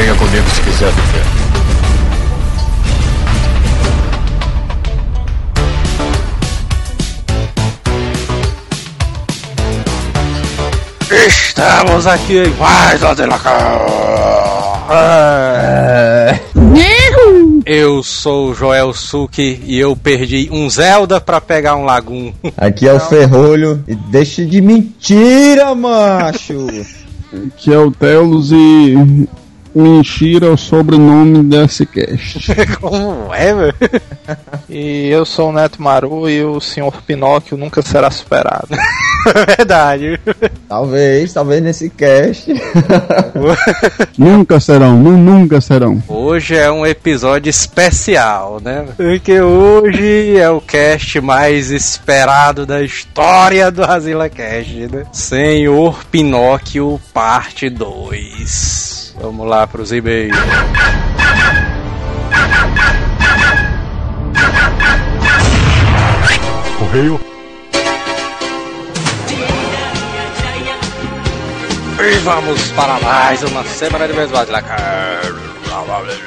Venha comigo se quiser viver. Estamos aqui em mais É. Eu sou o Joel Suki e eu perdi um Zelda pra pegar um Lagoon. Aqui é o Ferrolho e deixa de mentira, macho! Que é o Telos e Mentira é o sobrenome desse cast. Como é, velho? E eu sou o Neto Maru e o Sr. Pinóquio nunca será superado. Verdade. Talvez, talvez nesse cast. nunca serão, nu- nunca serão. Hoje é um episódio especial, né? Porque hoje é o cast mais esperado da história do Azila Cast, né? Senhor Pinóquio, parte 2. Vamos lá pros e-mails. Correio. E vamos para mais uma semana de vez Azila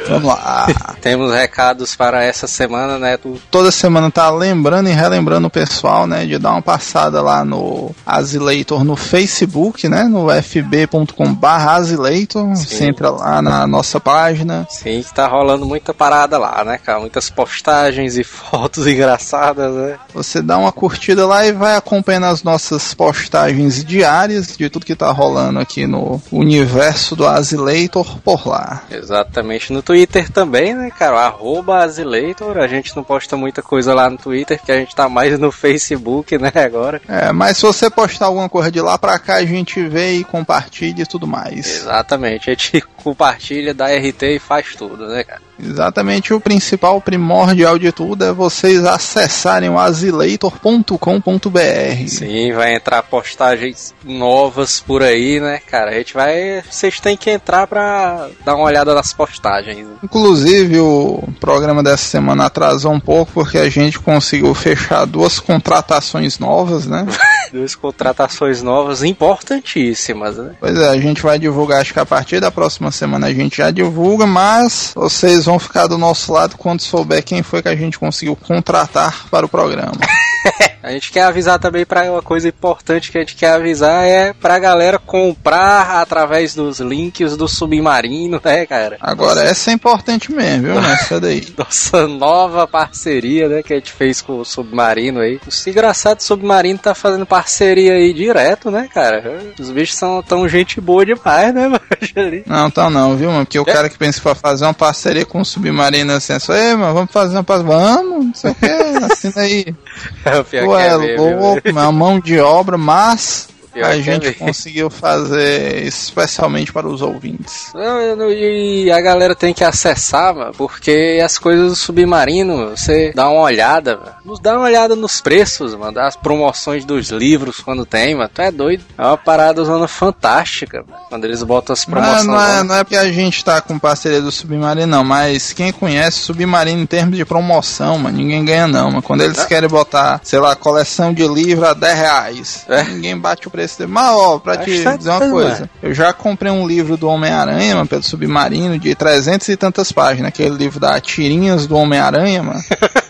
Vamos lá. Temos recados para essa semana, né? Tu... Toda semana tá lembrando e relembrando o pessoal, né, de dar uma passada lá no Azileitor no Facebook, né, no fb.com/azileitor. Você entra lá na nossa página. Sim, que tá rolando muita parada lá, né, cara? Muitas postagens e fotos engraçadas, né? Você dá uma curtida lá e vai acompanhando as nossas postagens diárias de tudo que tá rolando aqui no universo do Azileitor por lá. Exatamente. No Twitter também, né, cara? Arroba Azileitor. A gente não posta muita coisa lá no Twitter, que a gente tá mais no Facebook, né, agora. É, mas se você postar alguma coisa de lá pra cá, a gente vê e compartilha e tudo mais. Exatamente. A gente compartilha, dá RT e faz tudo, né, cara? Exatamente, o principal primordial de tudo é vocês acessarem o azileitor.com.br. Sim, vai entrar postagens novas por aí, né, cara? A gente vai. Vocês têm que entrar pra dar uma olhada nas postagens. Inclusive, o programa dessa semana atrasou um pouco porque a gente conseguiu fechar duas contratações novas, né? Duas contratações novas importantíssimas, né? Pois é, a gente vai divulgar, acho que a partir da próxima semana a gente já divulga, mas vocês vão ficar do nosso lado quando souber quem foi que a gente conseguiu contratar para o programa. A gente quer avisar também para uma coisa importante que a gente quer avisar é pra galera comprar através dos links do Submarino, né, cara? Agora, Nossa, essa é importante mesmo, viu? Essa daí. nossa nova parceria, né, que a gente fez com o Submarino aí. Esse engraçado Submarino tá fazendo parceria aí direto, né, cara? Os bichos são tão gente boa demais, né, mano? Não, tá não, viu, mano? Porque o cara que pensa pra fazer uma parceria com o Submarino assim, é só, ei, mano, vamos fazer uma parceria. Vamos, não sei o que, assina aí. O pior Tu que é é louco, viu? uma mão de obra, mas A é gente mesmo. conseguiu fazer especialmente para os ouvintes. Não, eu não- e a galera tem que acessar, mano, porque as coisas do submarino, você dá uma olhada, mano. Nos dá uma olhada nos preços, mano, das promoções dos livros quando tem, mano. Tu é doido. É uma parada zona fantástica, mano. Quando eles botam as Não é, promoções. não, é, lá. não é porque a gente tá com parceria do Submarino, não, mas quem conhece o Submarino em termos de promoção, mano, ninguém ganha não, mano. Quando eles É? querem botar, sei lá, coleção de livro a 10 reais, É. ninguém bate o preço dele. Mas, ó, pra Acho te dizer uma coisa, eu já comprei um livro do Homem-Aranha, mano, pelo Submarino, de 300 e tantas páginas, aquele livro da Tirinhas do Homem-Aranha, mano.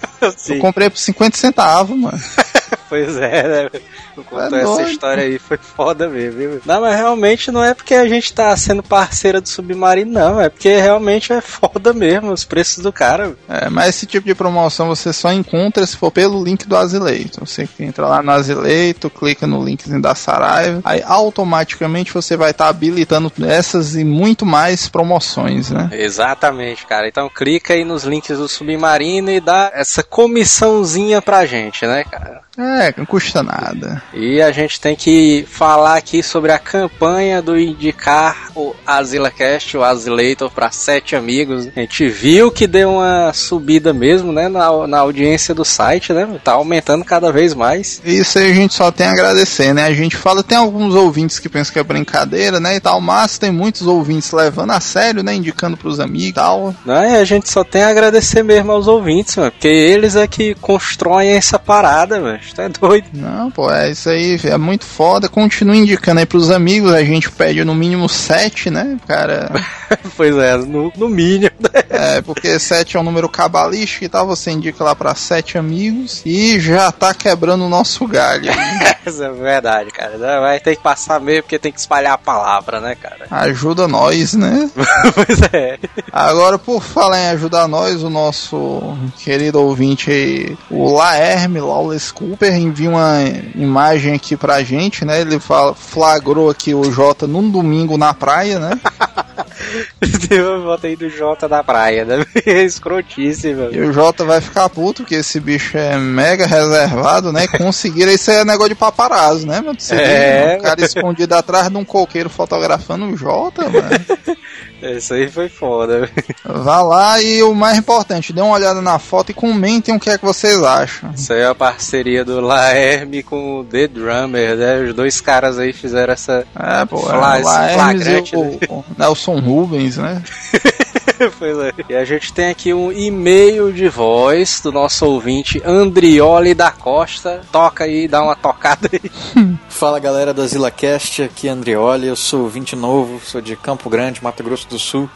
Eu comprei por 50 centavos, mano. pois é, né? Contou É essa doido. história aí, foi foda mesmo, viu? Não, mas realmente não é porque a gente tá sendo parceira do Submarino, não. É porque realmente é foda mesmo os preços do cara. É, mas esse tipo de promoção você só encontra se for pelo link do Azileito. Você entra lá no Azileito, clica no linkzinho da Saraiva, aí automaticamente você vai estar habilitando essas e muito mais promoções, né? Exatamente, cara. Então clica aí nos links do Submarino e dá essa comissãozinha pra gente, né, cara? É, não custa nada. E a gente tem que falar aqui sobre a campanha do indicar o AzilaCast, o Azilator, para sete amigos. A gente viu que deu uma subida mesmo, né, na, na audiência do site, né? Tá aumentando cada vez mais. Isso aí a gente só tem a agradecer, né? A gente fala, tem alguns ouvintes que pensam que é brincadeira, né? E tal, mas tem muitos ouvintes levando a sério, né? Indicando pros amigos e tal. Né? E a gente só tem a agradecer mesmo aos ouvintes, mano, porque eles é que constroem essa parada, mano. É doido. Não, pô, é isso aí, é muito foda. Continua indicando aí pros amigos, a gente pede no mínimo 7, né, cara? pois é, no, no mínimo. Né? É, porque 7 é um número cabalístico e tal, você indica lá pra 7 amigos e já tá quebrando o nosso galho. Essa é verdade, cara. Vai ter que passar mesmo porque tem que espalhar a palavra, né, cara? Ajuda nós, né? pois é. Agora, por falar em ajudar nós, o nosso querido ouvinte aí, o Laerme Lawless Cooper, envia uma imagem aqui pra gente, né? Ele fala, flagrou aqui o Jota num domingo na praia, né? Eu botei do Jota na praia, né? Escrotíssimo. E o Jota vai ficar puto, que esse bicho é mega reservado, né? Conseguiram, isso é negócio de paparazzo, né? Você É. vê, um cara escondido atrás de um coqueiro fotografando o Jota, mano. Isso aí foi foda. Vá lá e o mais importante, dê uma olhada na foto e comentem o que é que vocês acham. Isso aí é a parceria do Laerme com o The Drummer, né? Os dois caras aí fizeram essa. É, pô, é o flagrante, e o, o Nelson Rubens, né? pois é. E a gente tem aqui um e-mail de voz do nosso ouvinte Andrioli da Costa. Toca aí, dá uma tocada aí. Fala galera da ZilaCast, aqui é Andrioli, eu sou 20 novo, sou de Campo Grande, Mato Grosso do Sul.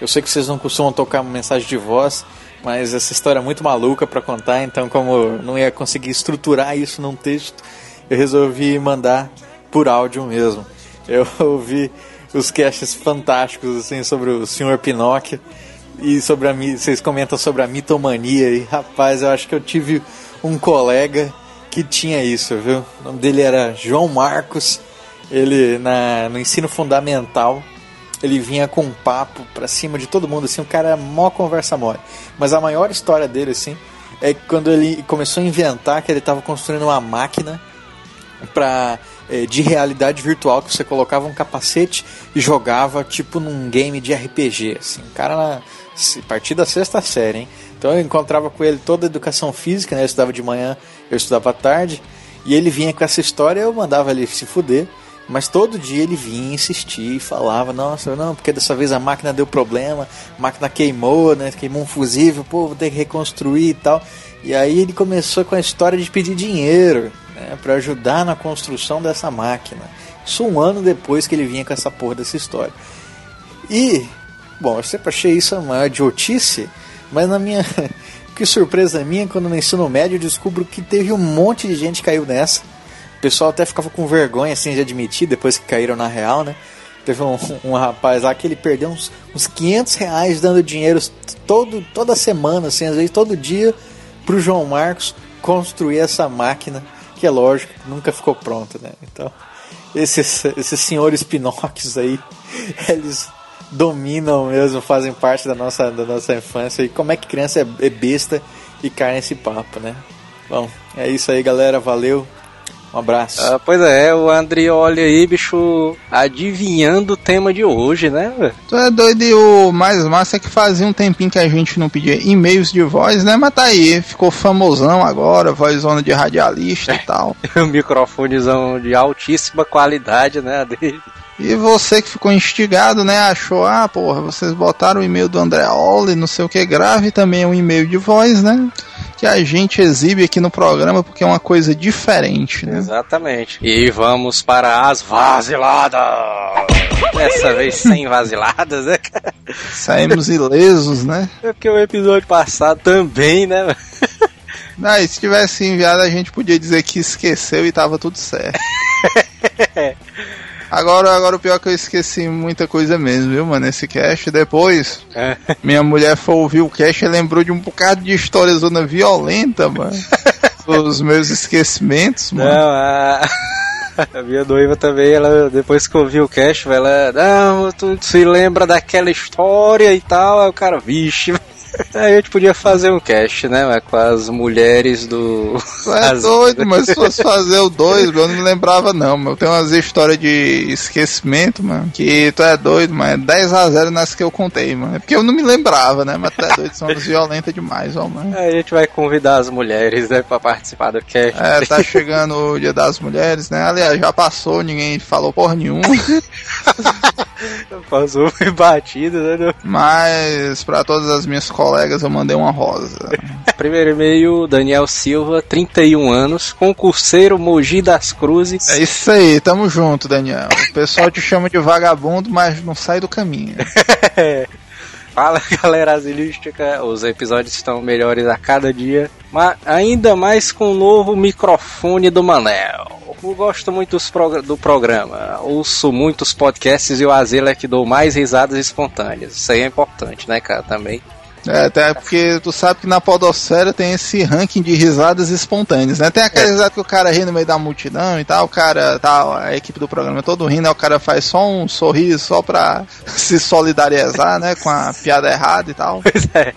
Eu sei que vocês não costumam tocar mensagem de voz, mas essa história é muito maluca pra contar, então como não ia conseguir estruturar isso num texto, eu resolvi mandar por áudio mesmo. Eu ouvi os casts fantásticos assim sobre o Sr. Pinóquio e sobre a vocês comentam sobre a mitomania e rapaz, eu acho que eu tive um colega que tinha isso, viu? O nome dele era João Marcos. Ele na no ensino fundamental, ele vinha com um papo pra cima de todo mundo assim, o cara era mó conversa mole. Mas a maior história dele assim é quando ele começou a inventar que ele estava construindo uma máquina eh, de realidade virtual que você colocava um capacete e jogava tipo num game de RPG, assim. O cara na se- a partir da sexta série, hein? Então eu encontrava com ele toda a educação física, né? Eu estudava de manhã, eu estudava à tarde, e ele vinha com essa história, eu mandava ele se fuder. Mas todo dia ele vinha insistir e falava, nossa, não, porque dessa vez a máquina deu problema, a máquina queimou, né? Queimou um fusível, pô, vou ter que reconstruir e tal. E aí ele começou com a história de pedir dinheiro, né, para ajudar na construção dessa máquina. Isso um ano depois que ele vinha com essa porra dessa história. E, bom, eu sempre achei isso a maior idiotice, mas na minha. que surpresa minha, quando no ensino médio eu descubro que teve um monte de gente que caiu nessa. O pessoal até ficava com vergonha assim de admitir depois que caíram na real, né? Teve um, um rapaz lá que ele perdeu uns, uns 500 reais dando dinheiro todo, toda semana, assim, às vezes todo dia, pro João Marcos construir essa máquina, que é lógico, nunca ficou pronta, né? Então, esses, esses senhores Pinóquios aí, eles dominam mesmo, fazem parte da nossa, da nossa infância. E como é que criança é, é besta e cai nesse papo, né? Bom, é isso aí, galera. Valeu. Um abraço. Ah, pois é, o Andrioli aí, bicho, adivinhando o tema de hoje, né? velho? Tu é doido e o mais massa é que fazia um tempinho que a gente não pedia e-mails de voz, né? Mas tá aí, ficou famosão agora, vozona de radialista e tal. Um microfonezão de altíssima qualidade, né? dele. E você que ficou instigado, né? Achou, ah, porra, vocês botaram o e-mail do André Oli, não sei o que, grave também um e-mail de voz, né? Que a gente exibe aqui no programa porque é uma coisa diferente, né? Exatamente. E vamos para as vaziladas. Dessa vez sem vaziladas, né, cara? Saímos ilesos, né? É porque o episódio passado também, né? Ah, e se tivesse enviado, a gente podia dizer que esqueceu e tava tudo certo. Agora, agora o pior é que eu esqueci muita coisa mesmo, viu, mano? Esse cast. Depois, É. minha mulher foi ouvir o cast e lembrou de um bocado de história zona violenta, mano. Os meus esquecimentos, mano. Não, a... a minha noiva também, ela, depois que ouviu o cast, ela, não, tu se lembra daquela história e tal, aí o cara, vixe. Aí a gente podia fazer um cast, né, mas com as mulheres do... É doido, mas se fosse fazer o 2, eu não me lembrava não. Eu tenho umas histórias de esquecimento, mano, que tu é doido, mano. É 10 a 0 nas que eu contei, mano. É porque eu não me lembrava, né? Mas tu é doido, são violentas demais, ó, mano. Aí a gente vai convidar as mulheres, né, pra participar do cast. É, tá chegando o dia das mulheres, né? Aliás, já passou, ninguém falou porra nenhuma. Passou foi batido, né? Mas pra todas as minhas colegas eu mandei uma rosa. Primeiro e-mail, Daniel Silva, 31 anos, concurseiro Mogi das Cruzes. É isso aí, tamo junto, Daniel. O pessoal te chama de vagabundo, mas não sai do caminho. Fala galera asilística, os episódios estão melhores a cada dia, mas ainda mais com o novo microfone do Manel. Eu gosto muito prog do programa, ouço muitos podcasts e o Azila é que dou mais risadas espontâneas. Isso aí é importante, né, cara, também. É, até porque tu sabe que na podosfera tem esse ranking de risadas espontâneas, né? Tem aquela é. risada que o cara ri no meio da multidão e tal, o cara, tal, a equipe do programa todo rindo, aí o cara faz só um sorriso só pra se solidarizar, né, com a piada errada e tal. Pois é.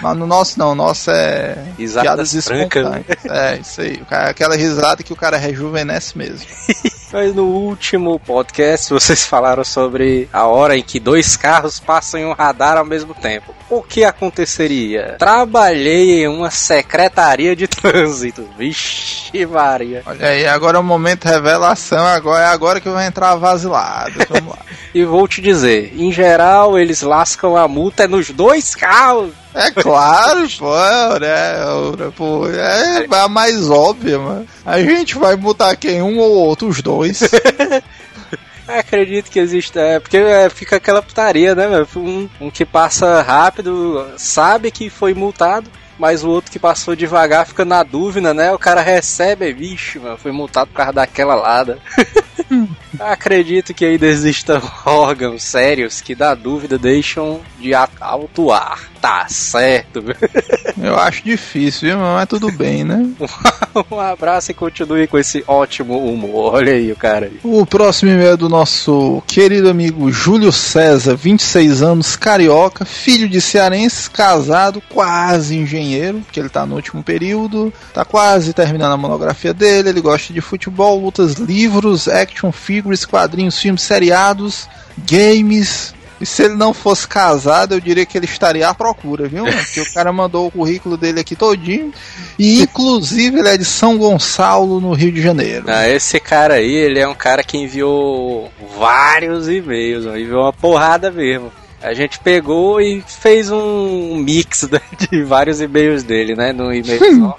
Mas no nosso não, o nosso é Risadas piadas espontâneas. É, isso aí. Aquela risada que o cara rejuvenesce mesmo. Mas no último podcast vocês falaram sobre a hora em que dois carros passam em um radar ao mesmo tempo. O que aconteceria? Trabalhei em uma secretaria de trânsito. Vixe, Maria. Olha aí, agora é o momento revelação. Agora é agora que vai entrar vasilado. Vamos lá. e vou te dizer, em geral eles lascam a multa nos dois carros. É claro, pô, né? Pô, é a mais óbvia, mano. A gente vai multar quem? Um ou outro? Os dois. Acredito que existe, é, porque é, fica aquela putaria, né? Um, um que passa rápido sabe que foi multado, mas o outro que passou devagar fica na dúvida, né? O cara recebe, vixe, mano, foi multado por causa daquela lada. Acredito que ainda existam órgãos sérios que, da dúvida, deixam de autuar. Tá certo, Eu acho difícil, viu? Mas tudo bem, né? um abraço e continue com esse ótimo humor. Olha aí o cara. Aí. O próximo e-mail é do nosso querido amigo Júlio César, 26 anos, carioca, filho de cearense, casado, quase engenheiro, porque ele tá no último período, tá quase terminando a monografia dele, ele gosta de futebol, lutas, livros, action figures, quadrinhos, filmes seriados, games, e se ele não fosse casado, eu diria que ele estaria à procura, viu? Porque o cara mandou o currículo dele aqui todinho. E inclusive ele é de São Gonçalo, no Rio de Janeiro. Ah, esse cara aí, ele é um cara que enviou vários e-mails, enviou uma porrada mesmo. A gente pegou e fez um mix de vários e-mails dele, né? No e-mail só.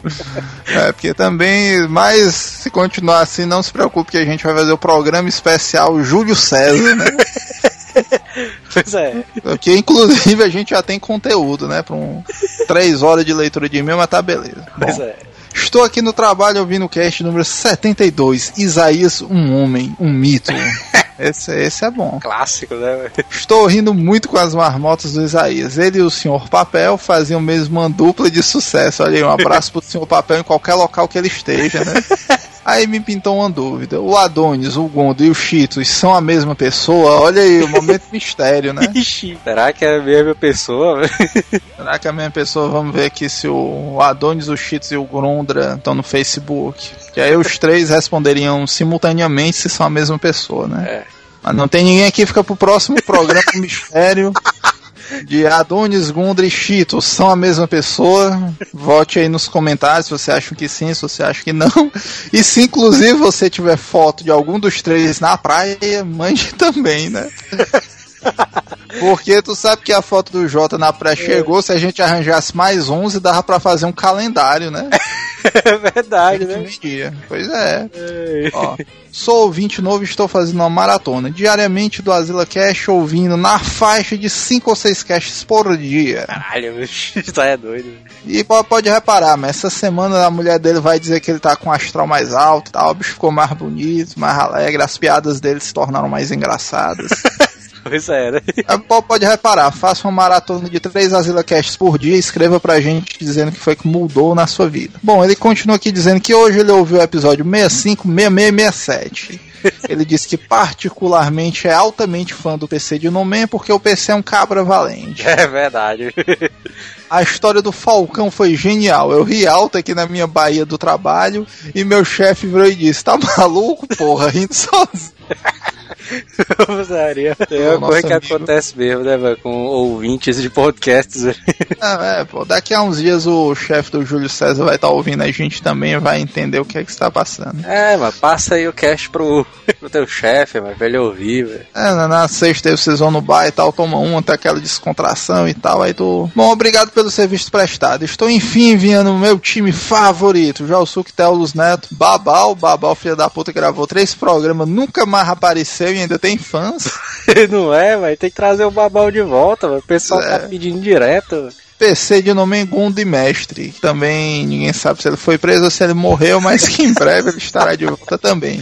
é, porque também, mas se continuar assim, não se preocupe que a gente vai fazer o programa especial Júlio César, né? pois é. Porque inclusive a gente já tem conteúdo, né? Para um 3 horas de leitura de e-mail, mas tá beleza. Pois Bom, é. Estou aqui no trabalho ouvindo o cast número 72, Isaías, um homem, um mito. Esse, esse é bom. Clássico, né? Estou rindo muito com as marmotas do Isaías. Ele e o Senhor Papel faziam mesmo uma dupla de sucesso. Olha aí, um abraço pro Senhor Papel em qualquer local que ele esteja, né? Aí me pintou uma dúvida. O Adonis, o Gondo e o Cheetos são a mesma pessoa? Olha aí, o momento mistério, né? Ixi, será que é a mesma pessoa? será que é a mesma pessoa? Vamos ver aqui se o Adonis, o Cheetos e o Grondra estão no Facebook. Que aí os três responderiam simultaneamente se são a mesma pessoa, né? É. Mas não tem ninguém aqui, fica pro próximo programa Mistério de Adonis, Gundra e Cheetos são a mesma pessoa. Vote aí nos comentários se você acha que sim, se você acha que não. E se inclusive você tiver foto de algum dos três na praia, mande também, né? Porque tu sabe que a foto do Jota na pré chegou, se a gente arranjasse mais 11, dava para fazer um calendário, né? É verdade, né? Dia. Pois é. Ó, sou ouvinte novo e estou fazendo uma maratona diariamente do Asila Cash, ouvindo na faixa de 5 ou 6 caches por dia. Caralho, tá é doido. E pode reparar, mas essa semana a mulher dele vai dizer que ele tá com o astral mais alto, tal, o bicho ficou mais bonito, mais alegre, as piadas dele se tornaram mais engraçadas. Pois é, né? Pode reparar, faça uma maratona de três Asila Casts por dia e escreva pra gente dizendo que foi que mudou na sua vida. Bom, ele continua aqui dizendo que hoje ele ouviu o episódio 65, 66 67. Ele disse que particularmente é altamente fã do PC de Nomen porque o PC é um cabra valente. É verdade. A história do Falcão foi genial. Eu ri alto aqui na minha Bahia do trabalho e meu chefe virou e disse: Tá maluco, porra, rindo sozinho. Usaria. É uma coisa que amigo. acontece mesmo, né, mano? Com ouvintes de podcasts. É, é, pô, daqui a uns dias o chefe do Júlio César vai estar ouvindo a gente também e vai entender o que é que está passando. É, mano, passa aí o cast pro, pro teu chefe, mano, pra ele ouvir, velho. É, na, na sexta aí vocês vão no bar e tal, toma um, até aquela descontração e tal, aí tu... Bom, obrigado pelo serviço prestado. Estou enfim enviando o meu time favorito, já o Suque Telos Neto, Babal, Babal, filho da puta, gravou três programas, nunca mais apareceu e ainda tem fãs. Não é, mas tem que trazer o babal de volta. O pessoal É. tá pedindo direto. PC de nome Gundo e Mestre. Também ninguém sabe se ele foi preso ou se ele morreu, mas que em breve ele estará de volta também.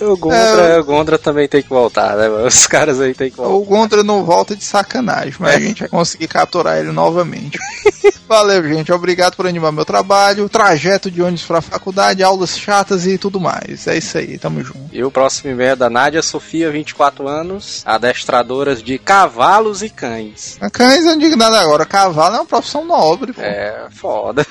O Gondra, o Gondra também tem que voltar, né, mano? Os caras aí tem que voltar. O Gondra não volta de sacanagem, mas a gente vai conseguir capturar ele novamente. Valeu, gente. Obrigado por animar meu trabalho. Trajeto de ônibus pra faculdade, aulas chatas e tudo mais. É isso aí, tamo junto. E o próximo e-mail é da Nádia Sofia, 24 anos, adestradoras de cavalos e cães. Cães não digo nada agora. Cavalo é uma profissão nobre, pô. É, foda.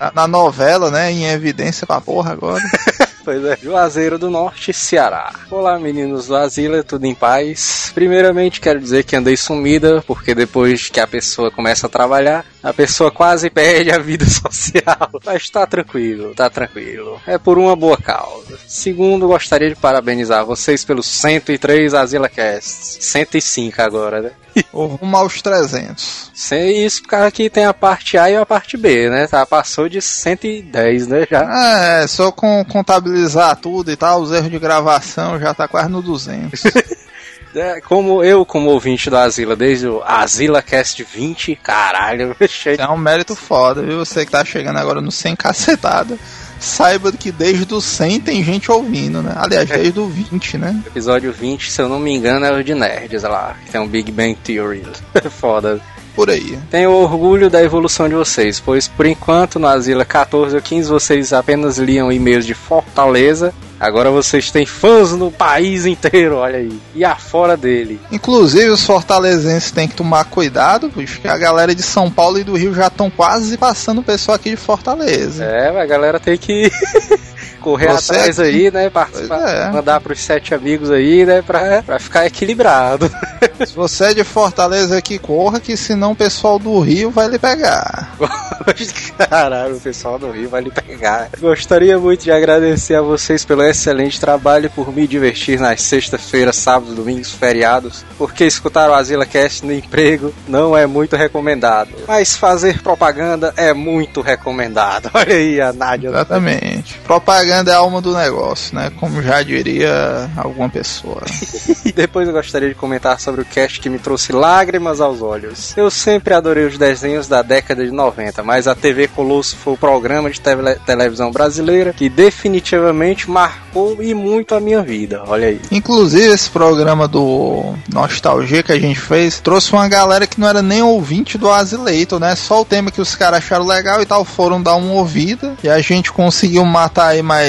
Na- Na novela, né? Em evidência pra porra agora. Pois é, Juazeiro do Norte, Ceará. Olá, meninos do Asila, tudo em paz? Primeiramente, quero dizer que andei sumida, porque depois que a pessoa começa a trabalhar, a pessoa quase perde a vida social. Mas tá tranquilo, tá tranquilo. É por uma boa causa. Segundo, gostaria de parabenizar vocês pelos 103 Asila Casts. 105 agora, né? Rumo aos 300. Sem isso, porque aqui tem a parte A e a parte B, né? Tá, passou de 110, né? Já. É, só com contabilizar tudo e tal, os erros de gravação já tá quase no 200. É, como eu, como ouvinte do Asila, desde o Asila Cast 20, caralho, cheio É um mérito foda, viu? Você que tá chegando agora no 100 cacetada. Saiba que desde o 100 tem gente ouvindo, né? Aliás, desde o 20, né? episódio 20, se eu não me engano, é o de Nerds lá, que tem um Big Bang Theory. Foda. Por aí. Tenho orgulho da evolução de vocês, pois por enquanto no Asila 14 ou 15 vocês apenas liam e-mails de Fortaleza. Agora vocês têm fãs no país inteiro, olha aí. E afora dele. Inclusive, os fortalezenses têm que tomar cuidado, porque a galera de São Paulo e do Rio já estão quase passando o pessoal aqui de Fortaleza. É, a galera tem que correr Você atrás aqui- aí, né? Participar, é. mandar pros sete amigos aí, né? Pra, pra ficar equilibrado. Se você é de Fortaleza aqui, corra, que senão o pessoal do Rio vai lhe pegar. Caralho, o pessoal do Rio vai lhe pegar. Gostaria muito de agradecer a vocês pelo excelente trabalho e por me divertir nas sextas-feiras, sábados, domingos, feriados, porque escutar o Asila Cast no emprego não é muito recomendado. Mas fazer propaganda é muito recomendado. Olha aí a Nádia. Exatamente. Propaganda é a alma do negócio, né? Como já diria alguma pessoa. Depois eu gostaria de comentar sobre o cast que me trouxe lágrimas aos olhos. Eu sempre adorei os desenhos da década de 90, mas a TV Colosso foi o programa de tele- televisão brasileira que definitivamente marcou e muito a minha vida. Olha aí. Inclusive, esse programa do Nostalgia que a gente fez trouxe uma galera que não era nem ouvinte do Azileito, né? Só o tema que os caras acharam legal e tal, foram dar uma ouvida. E a gente conseguiu matar aí mais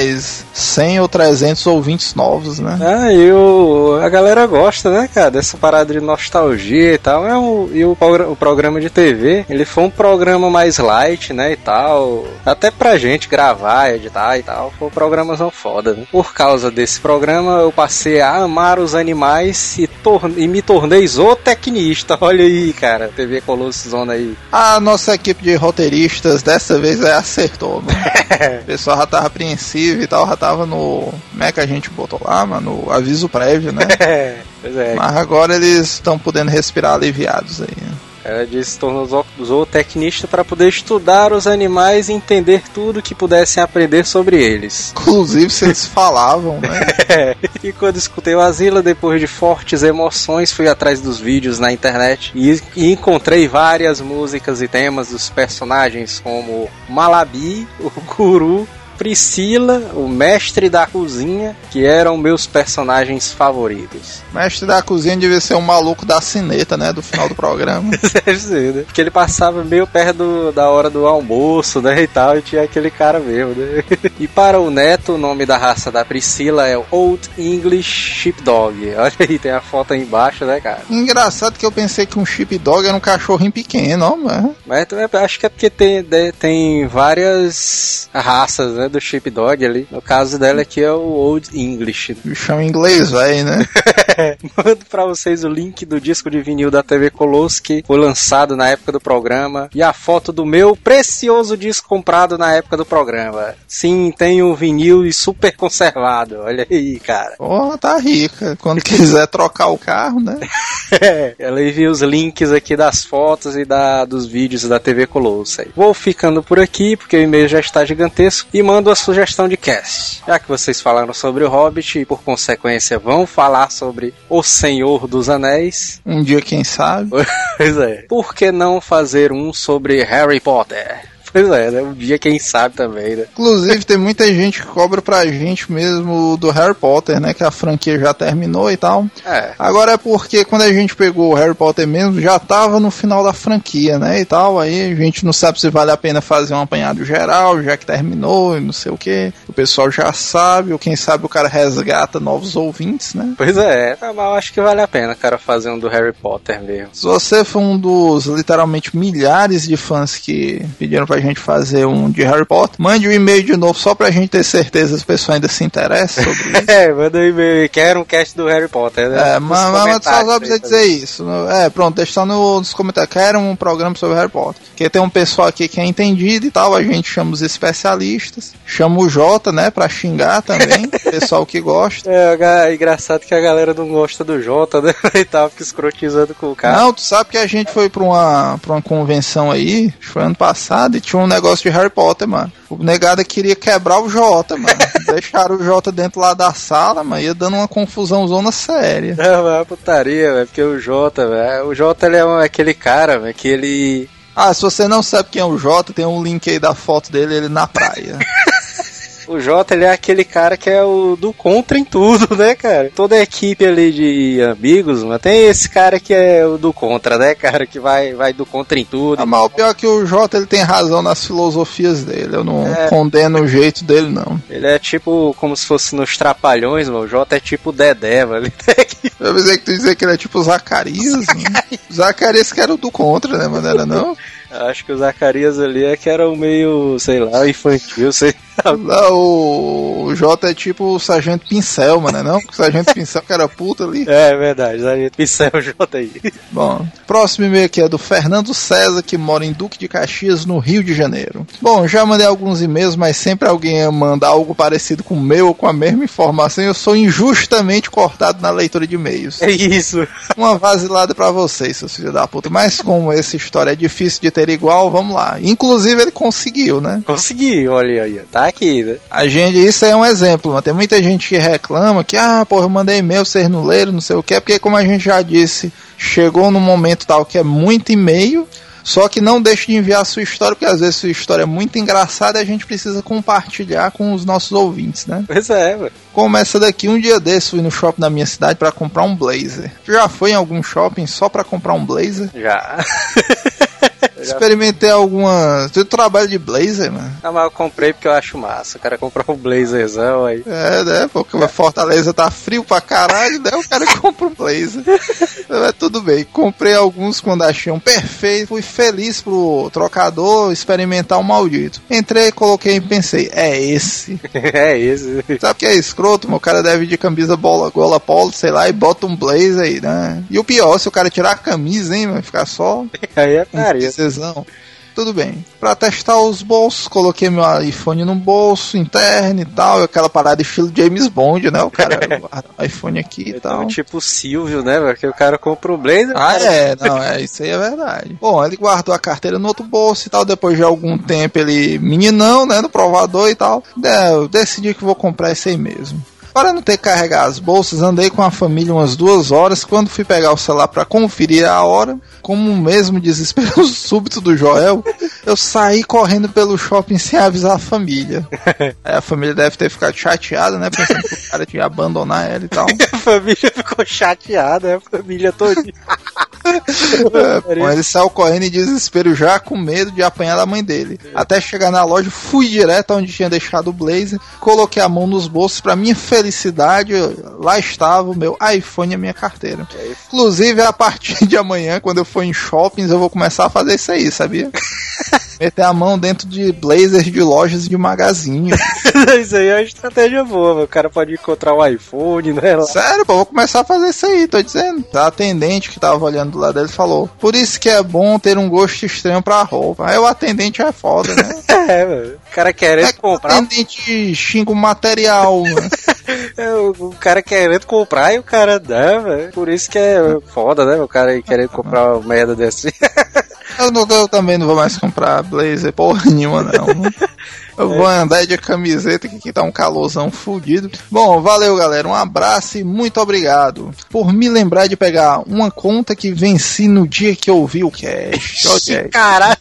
100 ou 300 ouvintes novos, né? Ah, e o, a galera gosta, né, cara, dessa parada de nostalgia e tal. É um, e o, o programa de TV, ele foi um programa mais light, né, e tal. Até pra gente gravar, editar e tal, foi um programazão foda, né? Por causa desse programa, eu passei a amar os animais e, e me tornei zootecnista. Olha aí, cara, TV Colosso Zona aí. A nossa equipe de roteiristas dessa vez é, acertou? O pessoal já tava apreensivo e tal, já tava no. Como é que a gente botou lá, mano? No aviso prévio, né? É, pois é. Mas agora eles estão podendo respirar aliviados aí. né? Ela disse se tornou zo- zootecnista para poder estudar os animais e entender tudo que pudessem aprender sobre eles. Inclusive, se eles falavam, né? É. E quando escutei o Asila, depois de fortes emoções, fui atrás dos vídeos na internet e, e encontrei várias músicas e temas dos personagens como Malabi, o Guru, Priscila, o mestre da cozinha, que eram meus personagens favoritos. Mestre da cozinha devia ser um maluco da cineta, né? Do final do programa. Deve ser, né? Porque ele passava meio perto do- da hora do almoço, né? E tal, e tinha aquele cara mesmo, né? E para o neto, o nome da raça da Priscila é o Old English Sheepdog. Olha aí, tem a foto aí embaixo, né, cara? Engraçado que eu pensei que um sheepdog era um cachorrinho pequeno, ó, mano. Mas também acho que é porque tem, de- tem várias raças, né? Do Sheepdog ali. No caso dela aqui é o Old English. Chama em inglês, velho, né? Mando pra vocês o link do disco de vinil da TV Colosso que foi lançado na época do programa e a foto do meu precioso disco comprado na época do programa. Sim, tem um vinil e super conservado. Olha aí, cara. Porra, tá rica. Quando quiser trocar o carro, né? É, ela envia os links aqui das fotos e da, dos vídeos da TV Colosso. Vou ficando por aqui, porque o e-mail já está gigantesco, e mando a sugestão de cast. Já que vocês falaram sobre o Hobbit e, por consequência, vão falar sobre O Senhor dos Anéis, Um dia, quem sabe. Pois é. Por que não fazer um sobre Harry Potter? Pois é, né? Um dia quem sabe também, né? Inclusive, tem muita gente que cobra pra gente mesmo do Harry Potter, né? Que a franquia já terminou e tal. É. Agora é porque quando a gente pegou o Harry Potter mesmo, já tava no final da franquia, né? E tal. Aí a gente não sabe se vale a pena fazer um apanhado geral, já que terminou e não sei o que. O pessoal já sabe, ou quem sabe o cara resgata novos ouvintes, né? Pois é, tá, mas eu acho que vale a pena, cara, fazer um do Harry Potter mesmo. Se você for um dos literalmente milhares de fãs que pediram pra gente fazer um de Harry Potter, mande um e-mail de novo só pra gente ter certeza se o pessoal ainda se interessa sobre isso. É, manda um e-mail, quero um cast do Harry Potter, né? É, mas, mas só só você dizer isso. No- É, pronto, deixa só no- nos comentários. Quero um programa sobre Harry Potter. Porque tem um pessoal aqui que é entendido e tal, a gente chama os especialistas. Chama o Jota, né, pra xingar também. pessoal que gosta. É, ga- engraçado que a galera não gosta do Jota, né? E tava escrotizando com o cara. Não, tu sabe que a gente foi pra uma, pra uma convenção aí, foi ano passado, e tinha um negócio de Harry Potter, mano. O negado queria quebrar o Jota, mano. Deixaram o Jota dentro lá da sala, mano, ia dando uma confusão zona séria. É uma putaria, velho, porque o Jota, velho, o Jota ele é aquele cara, velho, que ele Ah, se você não sabe quem é o Jota, tem um link aí da foto dele, ele na praia. O Jota, ele é aquele cara que é o do contra em tudo, né, cara? Toda a equipe ali de amigos, mas tem esse cara que é o do contra, né, cara? Que vai, vai do contra em tudo. Ah, mas o pior é que o Jota ele tem razão nas filosofias dele. Eu não É. condeno o jeito dele, não. Ele é tipo, como se fosse nos Trapalhões, mano. O Jota é tipo o Dedé, mano. Eu pensei que tu dizer que ele é tipo o Zacarias. né? O Zacarias que era o do contra, né, mano? Era não? Acho que o Zacarias ali é que era um meio, sei lá, infantil, sei o, o Jota é tipo o Sargento Pincel, mano, não? O Sargento Pincel que era puta ali. É verdade, a gente pincel o Jota aí. Bom, próximo e-mail aqui é do Fernando César, que mora em Duque de Caxias, no Rio de Janeiro. Bom, já mandei alguns e-mails, mas sempre alguém manda algo parecido com o meu ou com a mesma informação eu sou injustamente cortado na leitura de e-mails. É isso. Uma vasilada pra vocês, seus filhos da puta. Mas como essa história é difícil de ter igual, vamos lá. Inclusive ele conseguiu, né? Consegui, olha aí, tá aqui, né? A gente, isso é um exemplo, mas tem muita gente que reclama que, ah, porra, eu mandei e-mail, vocês não leram, não sei o que, porque como a gente já disse, chegou num momento tal que é muito e-mail, só que não deixe de enviar a sua história, porque às vezes sua história é muito engraçada e a gente precisa compartilhar com os nossos ouvintes, né? Pois é. Como essa daqui, um dia desse fui no shopping da minha cidade para comprar um blazer. Já foi em algum shopping só para comprar um blazer? Já. Experimentei algumas. Tu trabalha de blazer, mano? Ah, mas eu comprei porque eu acho massa. O cara comprou um blazerzão aí. É, né? Porque a Fortaleza tá frio pra caralho, né? O cara compra um blazer. Mas tudo bem. Comprei alguns quando achei um perfeito. Fui feliz pro trocador experimentar um maldito. Entrei, coloquei e pensei, é esse. é isso. Sabe o que é escroto? mano? O cara deve ir de camisa bola, gola polo, sei lá, e bota um blazer aí, né? E o pior, se o cara tirar a camisa, hein, vai ficar só Aí é um Tudo bem. Pra testar os bolsos, coloquei meu iPhone no bolso interno e tal. Aquela parada estilo James Bond, né? O cara guarda o iPhone aqui e tal. Tipo o Silvio, né, velho? Que o cara compra um blazer. Ah, cara- é, não, é, isso aí é verdade. Bom, ele guardou a carteira no outro bolso e tal. Depois de algum tempo, ele, meninão, né, no provador e tal. É, eu decidi que vou comprar esse aí mesmo. Para não ter que carregar as bolsas, andei com a família umas duas horas. Quando fui pegar o celular para conferir a hora, como o mesmo desespero súbito do Joel, eu saí correndo pelo shopping sem avisar a família. Aí a família deve ter ficado chateada, né? Pensando que o cara tinha abandonar ela e tal. A família ficou chateada, a família toda. É, ele saiu correndo em desespero já, com medo de apanhar da mãe dele. Até chegar na loja, fui direto onde tinha deixado o blazer, coloquei a mão nos bolsos, pra minha felicidade, lá estava o meu iPhone e a minha carteira. Inclusive, a partir de amanhã, quando eu for em shoppings, eu vou começar a fazer isso aí, sabia? Meter a mão dentro de blazers de lojas de magazine. isso aí é uma estratégia boa, o cara pode encontrar um iPhone, né? lá. Sério, pô, vou começar a fazer isso aí, tô dizendo. A atendente que tava olhando do lado dele falou. Por isso que é bom ter um gosto estranho pra roupa. Aí o atendente é foda, né? É, mano. O cara querendo É que o comprar, atendente xinga o material, mano. É, o, cara querendo comprar e o cara dá, velho. Por isso que é foda, né? O cara aí querendo comprar uma merda desse. Eu, não- eu também não vou mais comprar blazer porra nenhuma, não. Eu vou andar de camiseta que aqui tá um calorzão fudido. Bom, valeu galera, um abraço e muito obrigado por me lembrar de pegar uma conta que venci no dia que eu ouvi o cast. Ok. Caralho,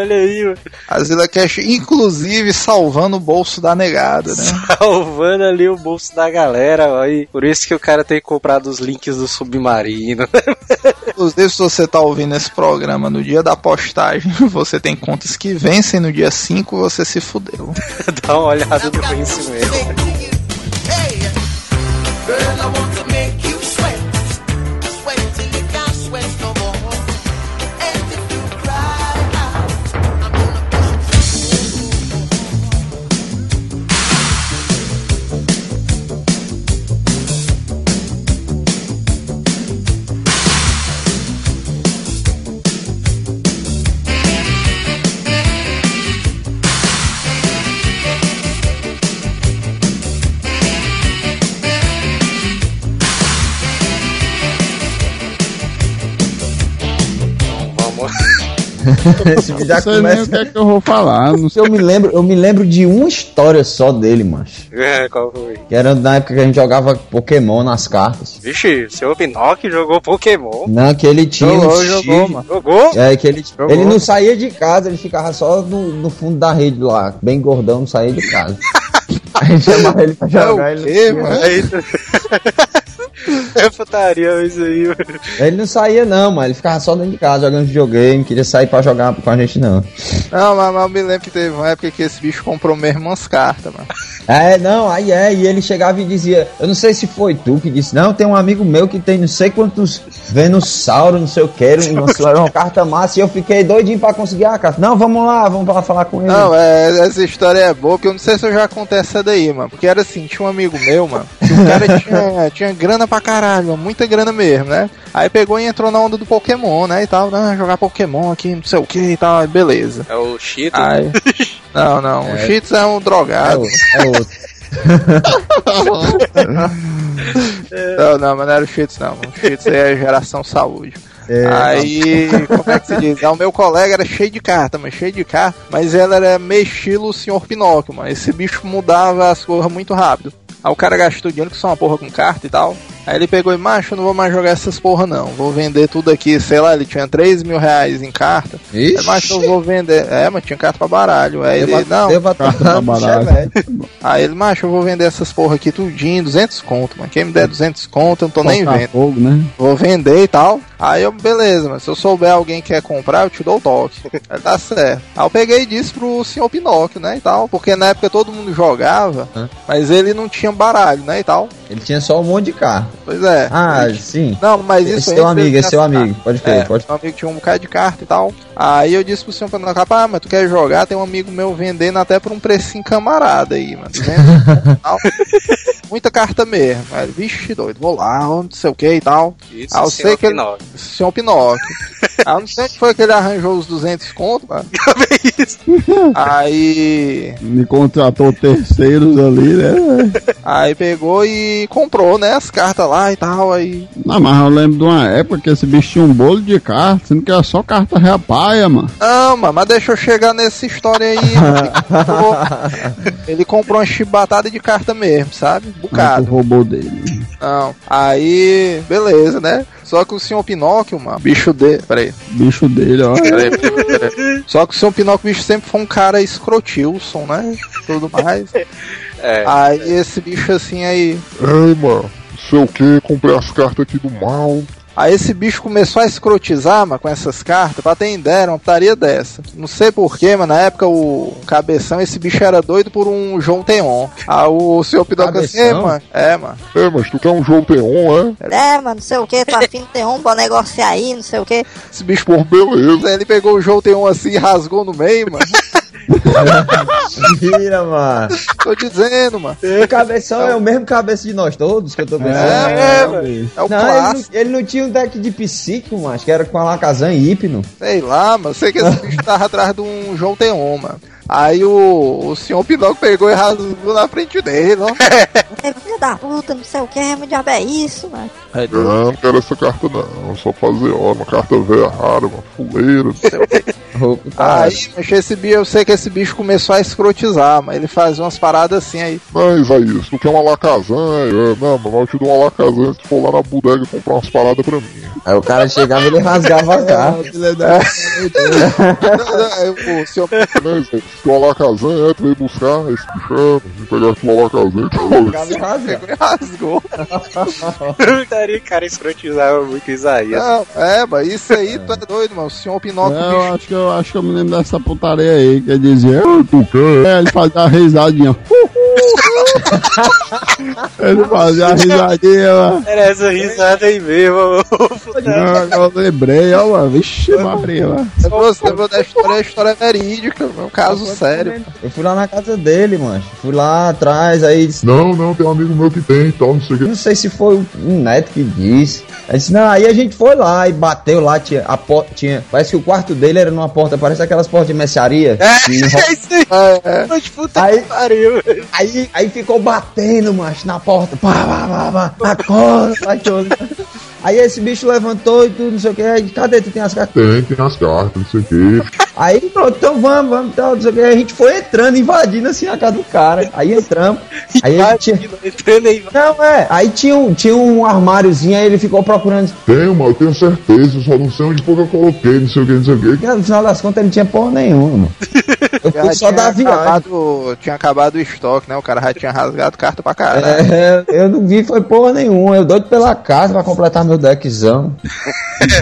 olha aí, mano. A Zilla Cash, inclusive, salvando o bolso da negada, né? Salvando ali o bolso da galera, ó, e por isso que o cara tem comprado os links do submarino. Inclusive, se você tá ouvindo esse programa no dia da postagem, você tem contas que vencem no dia 5, você se fudeu. Dá uma olhada no conhecimento. Hey, Esse vídeo já Não sei nem o começa. que é que eu vou falar. Não sei. Eu me lembro, eu me lembro de uma história só dele, macho. É, qual foi? Que era na época que a gente jogava Pokémon nas cartas. Vixe, o seu Pinocchio jogou Pokémon. Não, que ele tinha Jogou, um jogou, mano. Jogou? É, que ele, Jogou. ele não saía de casa, ele ficava só no, no fundo da rede lá, bem gordão, não saía de casa. A gente chamava ele pra jogar, É o ele, quê, não, mano? Putaria isso aí, mano. ele não saía não, mas ele ficava só dentro de casa jogando videogame, queria sair pra jogar com a gente não. Não, mas, mas eu me lembro que teve uma época que esse bicho comprou mesmo umas cartas, mano. É, não, aí é, e ele chegava e dizia, eu não sei se foi tu que disse, não, tem um amigo meu que tem não sei quantos Venusauro, não sei o que, uma, uma carta massa, e eu fiquei doidinho pra conseguir a carta. Não, vamos lá, vamos lá falar com ele. Não, é, essa história é boa, porque eu não sei se eu já contei essa daí, mano. Porque era assim, tinha um amigo meu, mano, que o cara tinha, tinha grana pra caralho, mano, muita grana mesmo, né? Aí pegou e entrou na onda do Pokémon, né? E tal, ah, jogar Pokémon aqui, não sei o que e tal, beleza. É o Cheeto. Aí. Não, não, o Cheats é um é, drogado. outro, é outro. Não, não, mas não era o Cheats, não. O Cheats é geração saúde. É, Aí, como é que se diz? Ah, o meu colega era cheio de carta, mas cheio de carta, mas ela era meio estilo o Sr. Pinóquio, mano. Esse bicho mudava as cores muito rápido. Aí o cara gastou dinheiro que só uma porra com carta e tal. Aí ele pegou e, macho, eu não vou mais jogar essas porra não. Vou vender tudo aqui, sei lá, ele tinha 3 mil reais em carta. Aí, macho, eu vou vender. É, mas tinha carta pra baralho. Aí ele, não. Deu pra Carta pra baralho. Aí ele, macho, eu vou vender essesse porra aqui tudinho, 200 conto, mano. Quem me der 200 conto, eu não tô nem vendo fogo, né? vou vender e tal. Aí eu, beleza, mas se eu souber alguém que quer comprar, eu te dou o toque. Aí tá certo. Aí eu peguei e disse pro senhor Pinóquio, né, e tal, porque na época todo mundo jogava, Hã? mas ele não tinha baralho, né, e tal. Ele tinha só um monte de carro. Pois é. Ah, Ele- sim. não, mas isso Esse teu antes amigo, esse teu assinar. amigo. Pode crer, É, pode meu amigo tinha um bocado de carta e tal. Aí eu disse pro senhor Pinóquio, ah, mas tu quer jogar? Tem um amigo meu vendendo até por um precinho camarada aí, mano. 200 conto tal. Muita carta mesmo. Aí, ele, vixe, doido, vou lá, não sei o que e tal. Isso, Ah, eu senhor sei que ele- Pinóquio. Senhor Pinóquio. Aí eu não sei onde foi que ele arranjou os 200 conto, mano. Isso. Aí. Me contratou terceiros ali, né? Aí pegou e comprou, né? As cartas lá e tal. Aí. Não, mas eu lembro de uma época que esse bicho tinha um bolo de carta, sendo que era só carta reapaia, mano. Não, mano, mas deixa eu chegar nessa história aí. mano. Ele comprou- uma chibatada de carta mesmo, sabe? O Bocado. robô dele. Não. Aí, beleza, né? Só que o senhor Pinóquio, mano, bicho de. Peraí. Bicho dele, ó. Peraí, peraí, peraí. Só que o senhor Pinóquio, bicho, sempre foi um cara escrotilson, né? Tudo mais. É. Aí esse bicho assim aí. Ei, mano, não sei o que, comprei as cartas aqui do mal. Aí esse bicho começou a escrotizar, mano, com essas cartas, pra ter ideia, uma putaria dessa. Não sei porquê, mas na época o cabeção, esse bicho era doido por um João Teon. Aí o senhor Pidoca assim, "Ei, Cabeção? mano, é, mano. É, mas tu quer um jogo Teon, é? É, mano, não sei o que, tô afim de ter um, bora negociar aí, não sei o que. Esse bicho, Por beleza. aí ele pegou o João Teon assim e rasgou no meio, mano. Mentira, mano. Tô dizendo, mano. O cabeção é o mesmo cabeça de nós todos que eu tô pensando. É, Não, é, bicho. é o não, ele não, clássico. ele não tinha um deck de psíquico, mano. Acho que era com Alakazam e Hipno. Sei lá, mano. Sei que esse bicho tava atrás de um João Teon, mano. Aí o, o senhor Pinóquio pegou e rasgou na frente dele, ó. É filha da puta, não sei o que, meu diabo é isso, mano. Não, não quero essa carta não. Só fazer hora. Uma carta velha rara, uma fuleira. não sei o tá. Aí, mas esse bicho, eu sei que esse bicho começou a escrotizar, mas ele fazia umas paradas assim aí. Não, Isaías, tu quer uma Alakazam? É, não, mas eu te dou uma Alakazam se tu for lá na bodega comprar umas paradas pra mim. Aí o cara chegava e ele rasgava a carta. Não, não, aí o senhor Não, Isaías, se tu Alakazam é, tu veio buscar esse bichano. Vem pegar tua Alakazam e tu Chegava e rasgava. pegou e rasgou. Daria cara escrotizava muito Isaías. É, mas isso aí, tu é doido, mano. O senhor Pinóquio, É, eu acho que eu acho que eu me lembro dessa putaria aí, que ele dizia, "Ah, tu quer? É, ele fazia a risadinha. ele fazia a risadinha, mano. Era essa risada aí mesmo. Ah, Eu lembrei, ó, mano. Vixe, Maria, mano. Você lembrou da história, a história é verídica, é um caso sério. Eu fui lá na casa dele, mano. Fui lá atrás, aí disse, Não, não, tem um amigo meu que tem e tal, não sei o que. não sei se foi um neto que disse. Aí disse, não, aí a gente foi lá e bateu lá, tinha a porta, tinha, parece que o quarto dele era numa porta, parece aquelas portas de mercearia. que enro- É isso aí. É, é. Mas puta Aí- que pariu. Aí, aí ficou batendo, macho, na porta. Pá, pá, pá, pá, acorda. Aí esse bicho levantou e tudo, não sei o que. Aí, cadê? Tu tem as cartas? Tem, tem as cartas, não sei o que. Aí pronto, então vamos, vamos, tal, não sei o que. A gente foi entrando, invadindo assim a casa do cara. Aí entramos. Aí ele tinha. Entrando aí. Não, é. Aí tinha um, tinha um armáriozinho, aí ele ficou procurando. Tenho, mas eu tenho certeza, eu só não sei onde foi que eu coloquei, não sei o que, não sei o que. No final das contas ele não tinha porra nenhuma. mano. Eu fui só tinha da viagem. acabado, tinha acabado o estoque, né? O cara já tinha rasgado carta pra caralho. É, eu não vi, foi porra nenhuma. Eu doido pela casa pra completar meu deckzão.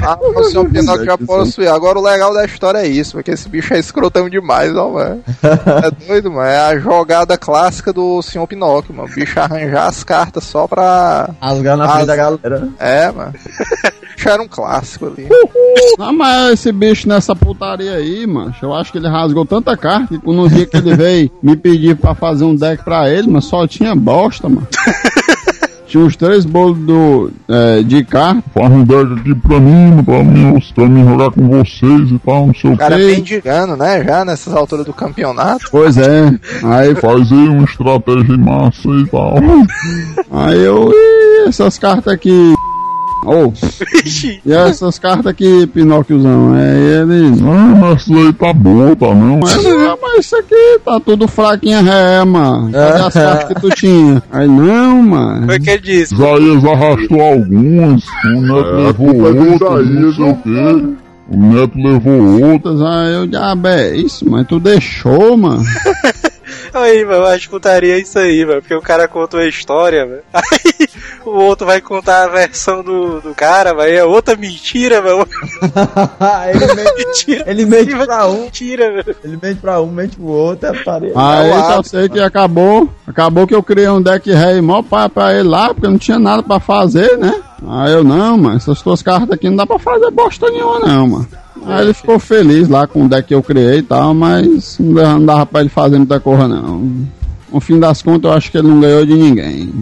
Ah, o senhor Pinóquio já possui. Agora o legal da história é isso, porque esse bicho é escrotão demais, ó, mano. É doido, mano. É a jogada clássica do senhor Pinóquio, mano. O bicho arranjar as cartas só pra. Rasgar na frente As- da galera. É, mano. O bicho era um clássico ali. Não, mas esse bicho nessa putaria aí, mano, eu acho que ele rasgou tanta carta que no dia que ele veio me pedir pra fazer um deck pra ele, mas só tinha bosta, mano. Tinha os três bolos do, é, de carta. Faz um deck aqui pra mim, pra mim, pra mim jogar com vocês e tal, não sei o O cara que. bem digano, né? Já nessas alturas do campeonato. Pois é. Aí, Faz aí uma estratégia massa e tal. aí eu. "Ih, essas cartas aqui. Oh, e essas cartas aqui, Pinóquiozão? Aí ele. Ah, mas isso aí tá bom, tá não? Mas, não, mas isso aqui tá tudo fraquinha ré, mano. Cadê as cartas que tu tinha? Aí, não, mano. Foi o que ele disse. Isaías arrastou algumas, o Neto levou outras, não sei o quê. O Neto levou outras. Aí eu, diabo, é isso, mas tu deixou, mano. Aí, mano, eu acho que putaria é isso aí, mano. Porque o cara contou a história, mano. Aí o outro vai contar a versão do, do cara, mas é outra mentira, mano. ele mente, ele mente pra um, Mentira, velho. ele mente pra um, mente pro outro. É Aí só hábito, sei que acabou. Acabou que eu criei um deck rei mó pra, pra ele lá, porque não tinha nada pra fazer, né? Aí eu, não, mano, essas tuas cartas aqui não dá pra fazer bosta nenhuma, não, mano. Aí ele ficou feliz lá com o deck que eu criei e tal, mas não dava- pra ele fazer muita coisa, não. No fim das contas, eu acho que ele não ganhou de ninguém.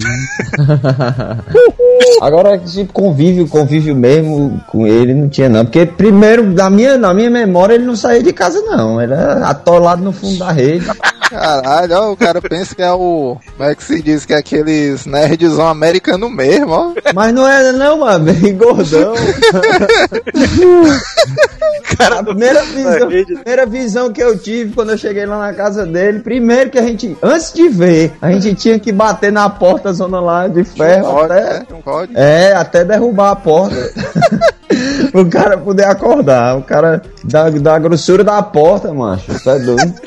Agora, tipo, convívio, convívio mesmo com ele não tinha não. Porque primeiro, na minha, na minha memória, ele não saía de casa não. Era atolado no fundo da rede. Caralho, ó, o cara pensa que é o. Como é que se diz? Que é aqueles nerdzão americano mesmo, ó. Mas não era não, mano. Bem gordão. Cara, A primeira visão, primeira visão que eu tive quando eu cheguei lá na casa dele, primeiro que a gente, antes de ver, a gente tinha que bater na porta zona lá de ferro Código, até, né? Um código. é, até derrubar a porta. o cara poder acordar. O cara da, da grossura da porta, macho. Isso é doido.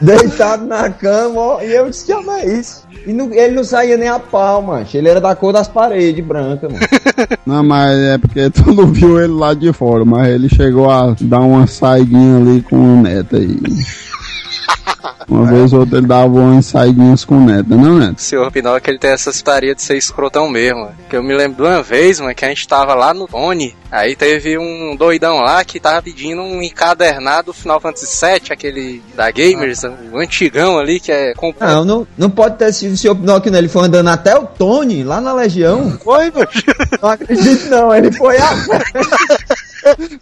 Deitado na cama, ó, e eu disse, que é isso? E não- ele não saía nem a pau, mancho. Ele era da cor das paredes, branca, mano. Não, mas é porque tu não viu ele lá de fora, mas ele chegou a dar uma saidinha ali com o Neto aí. Uma vez ou outra ele dava umas saidinhas com o Neto, não, Neto? O senhor Pinóquio, ele tem essa putaria de ser escrotão mesmo. mano. Que eu me lembro de uma vez, mano, que a gente tava lá no Tony. Aí teve um doidão lá que tava pedindo um encadernado Final Fantasy VII, aquele da Gamers, o antigão ali, que é... Com... Não, não, não pode ter sido o senhor Pinóquio, não. Ele foi andando até o Tony, lá na Legião. Foi, mano. Não acredito, não. Ele foi a.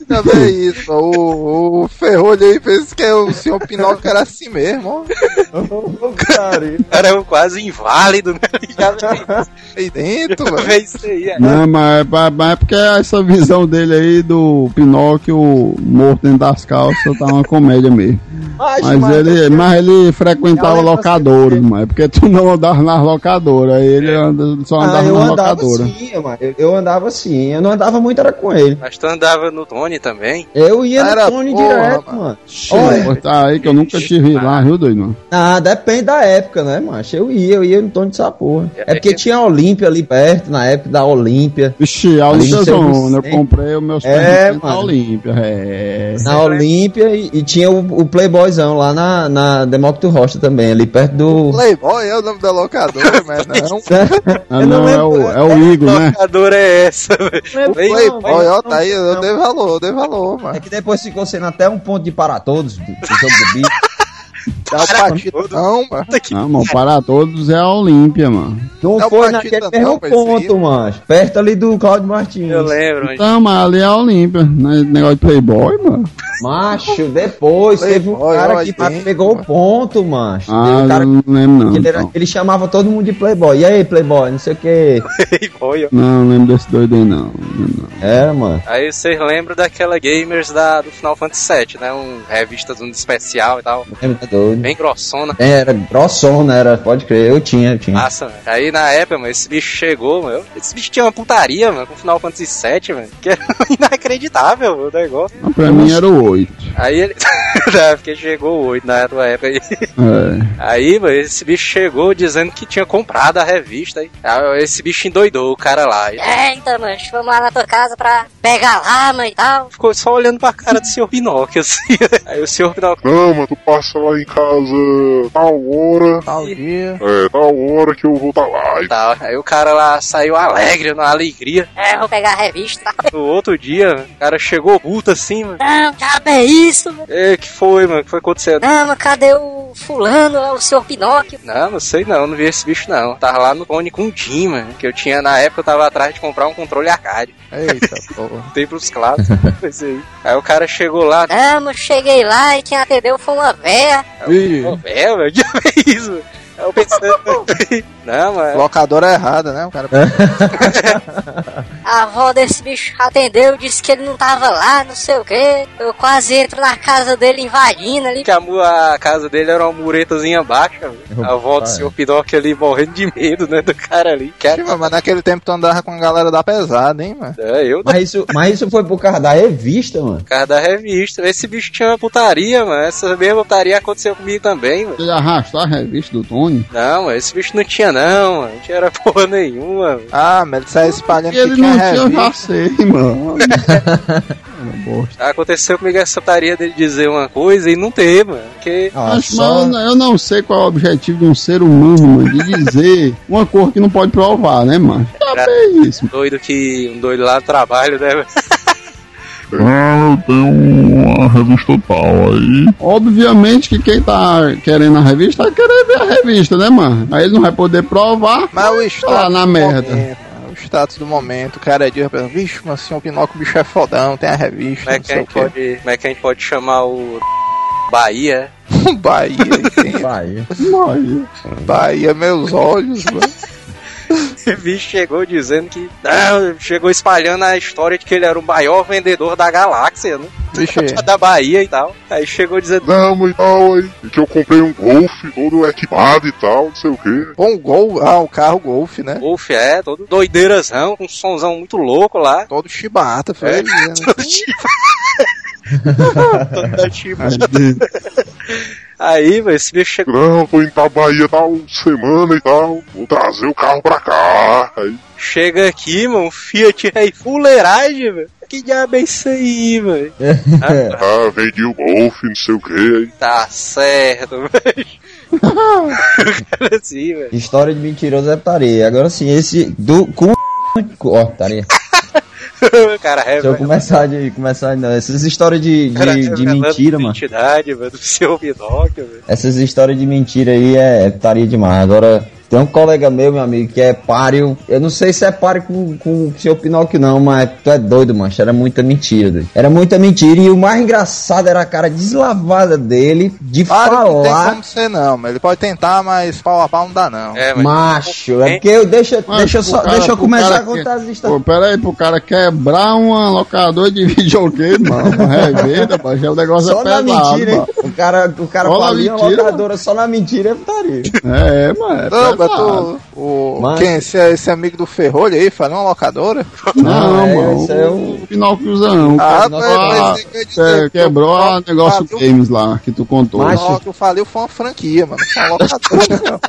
Também é isso, o, o Ferrolho aí fez que o senhor Pinóquio era assim mesmo, ó. Cara, Era um quase inválido, né? Já Aí dentro, velho. veio isso aí, é. Não, mas, mas- mas é porque essa visão dele aí do Pinóquio morto dentro das calças tá uma comédia mesmo. Mas ele, mas ele frequentava locadoras, mas é porque tu não andava nas locadoras, aí ele anda, só Ah, andava eu nas andava locadoras. sim, mano. Eu, eu andava sim. Eu não andava muito, era com ele. Mas tu andava no Tony também? Eu ia Era no Tony porra, direto, mano. mano. Olha, tá aí que eu nunca tive lá, viu, doido? mano? ah, depende da época, né, macho? Eu ia, eu ia no Tony dessa porra. É porque tinha a Olímpia ali perto, na época da Olímpia. Vixe, a Ali Olímpia Zona, eu comprei os meus É, perninhos na mano. Olímpia, é. Na Olímpia e, e tinha o, o Playboyzão lá na, na Demócrito Rocha também, ali perto do. Playboy é o nome da locadora, mas não. Ah, Eu não não, é o, é o Igor, né? locadora é essa, velho? Playboy, ó, tá aí, eu dei valor, dei valor, É mano. que depois ficou sendo até um ponto de para todos do, do jogo do bicho. Dá o patidão, mano. Não, mano, para todos é a Olímpia, mano. Não É foi naquele não, mesmo ponto, macho. Perto ali do Claudio Martins. Eu lembro. Então, mas ali é a Olímpia, não é negócio de Playboy, mano. Macho, depois teve um Playboy, cara que pegou o mano. ponto, macho. Ah, Teve um cara eu não lembro não. ele, era- então. ele chamava todo mundo de Playboy. E aí, Playboy, não sei o que. Playboy, ó. Não, não lembro desse doido aí não. não não. Era, mano. Aí vocês lembram daquela Gamers da, do Final Fantasy VII, né? Um revista de um especial e tal. Lembra, tá doido. Bem grossona. Era grossona, era, pode crer, eu tinha, eu tinha. Massa, mano. Aí na época, mano, esse bicho chegou, mano. Esse bicho tinha uma putaria, mano, com o Final Fantasy VII, mano. Que era inacreditável mano, o negócio. Mas pra mim era o 8. Aí ele. Não, porque chegou o 8 na tua época aí. É. Aí, mano, esse bicho chegou dizendo que tinha comprado a revista. Aí, Aí esse bicho endoidou o cara lá. Ele Eita, mancho, vamos lá na tua casa pra pegar lá, mãe e tal. ficou só olhando pra cara do senhor Pinóquio, assim. Aí o senhor Pinóquio. Não, mas tu passa lá em casa tal hora. Tal dia. É, tal hora que eu vou estar lá. E Tá, aí o cara lá saiu alegre, na alegria. É, vou pegar a revista. No outro dia, o cara chegou puto assim, mano. Não, diabo é isso, mano. E que foi, mano? O que foi acontecendo? Não, mas cadê o fulano lá, o senhor Pinóquio? Não, não sei não, não vi esse bicho não. Tava lá no Tony com o Jim, mano. Que eu tinha na época, eu tava atrás de comprar um controle arcade. Eita, porra. Tem pros clássicos. aí. aí o cara chegou lá. Não, mas cheguei lá e quem atendeu foi uma véia. Ih, Pô, é, mano, que é isso? eu pensando. não, mano. locadora errada, né? O cara. A avó desse bicho atendeu, disse que ele não tava lá, não sei o que. Eu quase entro na casa dele invadindo ali. Que a, a casa dele era uma muretazinha baixa, mano. A avó do senhor Pinóquio ali morrendo de medo, né? Do cara ali. Sim, mas naquele tempo tu andava com a galera da pesada, hein, mano? É, eu Mas isso, mas isso foi por causa da revista, mano. cara da revista. Esse bicho tinha uma putaria, mano. Essa mesma putaria aconteceu comigo também, mano. Você arrastou a revista do Tony? Não, mano, esse bicho não tinha não, mano. Não tinha era porra nenhuma, mano. Ah, mas ele saiu espalhando que Ele tinha não tinha, eu já revista. sei, mano. Aconteceu comigo essa putaria dele dizer uma coisa e não ter, mano. Porque Ah, Mas, só- mas eu não sei qual é o objetivo de um ser humano, mano, de dizer uma cor que não pode provar, né, mano? Já bem isso. doido que. Um doido lá no trabalho, né? mano? Ah, eu tenho uma revista tal aí. Obviamente que quem tá querendo a revista vai querer ver a revista, né, mano? Aí ele não vai poder provar. Mas o status lá na merda. momento, mano, status do momento, o cara diz, vixe, mas assim, o Pinóquio o bicho é fodão, tem a revista, Como é que a gente pode. Como é que a gente pode chamar o. Bahia? Bahia? Bahia. Mas, Bahia, meus olhos, mano. O bicho chegou dizendo que. Não, chegou espalhando a história de que ele era o maior vendedor da galáxia, né? Vixe, Da Bahia e tal. Aí chegou dizendo. Não, mas tal aí. E que eu comprei um Golf todo equipado e tal, não sei o quê. bom gol, ah, o carro Golf, né? Golf é, todo doideirazão, com um sonzão muito louco lá. Todo chibata, foi É. dizendo. Todo tipo. Todo tipo. Aí, mano, esse bicho chegou, Não, tô indo pra Bahia tal semana e tal. Vou trazer o carro pra cá. Aí, chega aqui, mano, Fiat aí, fuleiragem, velho. Que diabo é isso aí, velho? Ah, ah, vendi o Golf, não sei o que. Aí, tá certo, velho. Cara, assim, velho. História de mentiroso é putaria. Agora sim, esse do cu. Ó, putaria. Cara, é, Deixa eu começar de. Começar, não. Essas histórias de, Cara, de, de revelando mentira, mano. identidade, mano, do seu Pinóquio, velho. Essas histórias de mentira aí é, é putaria demais. Agora, tem um colega meu, meu amigo, que é páreo. Eu não sei se é páreo com, com o seu Pinóquio, não, mas tu é doido, mancho. Era muita mentira, doido. Era muita mentira. E o mais engraçado era a cara deslavada dele de que não tem falar. como ser não, mas ele pode tentar, mas pau a pau não dá não. É, mas Macho, é porque eu deixa, Mas deixa, só, cara- deixa eu começar a contar as que- histórias. Pô, pera aí, pro cara quebrar uma locadora de videogame, mano. Uma revenda, mas é o negócio Só é na pesado, mentira, hein? mano. O cara, o cara na falia uma mentira, locadora só na mentira é putaria. É, mano. É Não, mas o, Mas- quem, esse, esse amigo do Ferrolho aí, falou uma locadora? Não, é, mano. isso é o Pinóquiozão. Ah, Ah, mas- ah, mas quer dizer é, que quebrou o- o negócio o- games lá que tu contou. Mas- Não, que eu falei foi uma franquia, mano. Foi uma locadora.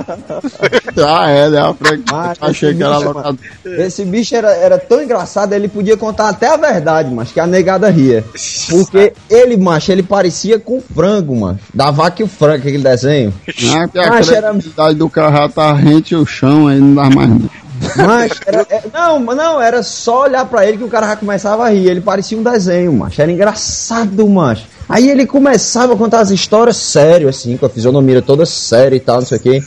Ah, é, né? A franquia. Mas Achei esse que era bicho, locadora. Esse bicho era, era tão engraçado, ele podia contar até a verdade, mas que a negada ria. Porque ele, macho, ele parecia com frango, mano. Da vaca e o frango, aquele desenho. Ah, que a Mas era- do carro já tá rente o chão, aí não dá mais não. Mas era, é- não, não, era só olhar pra ele que o cara já começava a rir. Ele parecia um desenho, macho. Era engraçado, macho. Aí ele começava a contar as histórias sério, assim, com a fisionomia toda séria e tal, não sei o quê.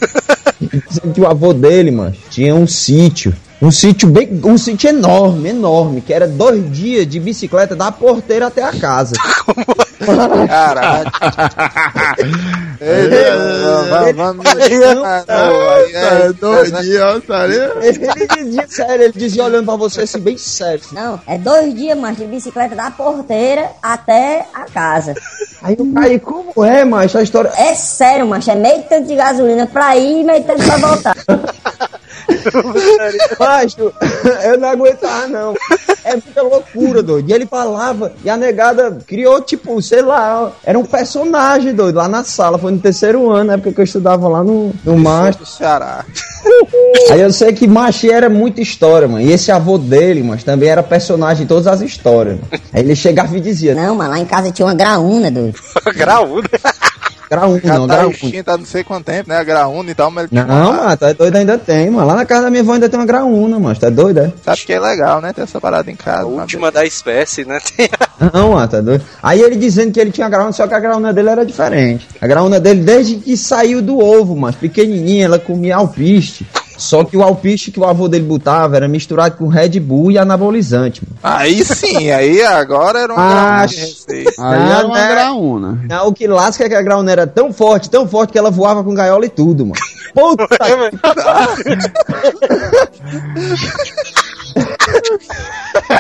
Dizendo que o avô dele, macho, tinha um sítio. Um sítio bem. Um sítio enorme, enorme, que era dois dias de bicicleta da porteira até a casa. Caralho. Ah, é- É. Ele dizia sério, ele dizia olhando pra você assim, bem sério. Não, é dois dias, mas de bicicleta da porteira até a casa. Aí como é, macho? A história. É sério, macho, é meio tanto de gasolina pra ir e meio tanto pra voltar. Macho, eu não aguentava, não. É muita loucura, doido. E ele falava, e a negada criou, tipo, sei lá, era um personagem, doido, lá na sala. Foi no terceiro ano, na época que eu estudava lá no, no Macho. do Ceará. Aí eu sei que Machi era muita história, mano. E esse avô dele, mas também era personagem em todas as histórias. Mano. Aí ele chegava e dizia, Não, mas lá em casa tinha uma graúna, doido. Graúdo. Graúna, Já não, tá graúna. há não sei quanto tempo, né? A graúna e tal, mas ele Não, mano, tá doido, ainda tem, mano. Lá na casa da minha avó ainda tem uma graúna, mano. Tá doido, é? Acho que é legal, né? Ter essa parada em casa. A última da espécie, né? Não, mano, tá doido. Aí ele dizendo que ele tinha graúna, só que a graúna dele era diferente. A graúna dele, desde que saiu do ovo, mas pequenininha, ela comia alpiste. Só que o alpiste que o avô dele botava era misturado com Red Bull e anabolizante, mano. Aí sim, aí agora era uma Ah. Aí Não, era uma né? graúna. Não, o que lasca é que a graúna era tão forte, tão forte que ela voava com gaiola e tudo, mano. Puta que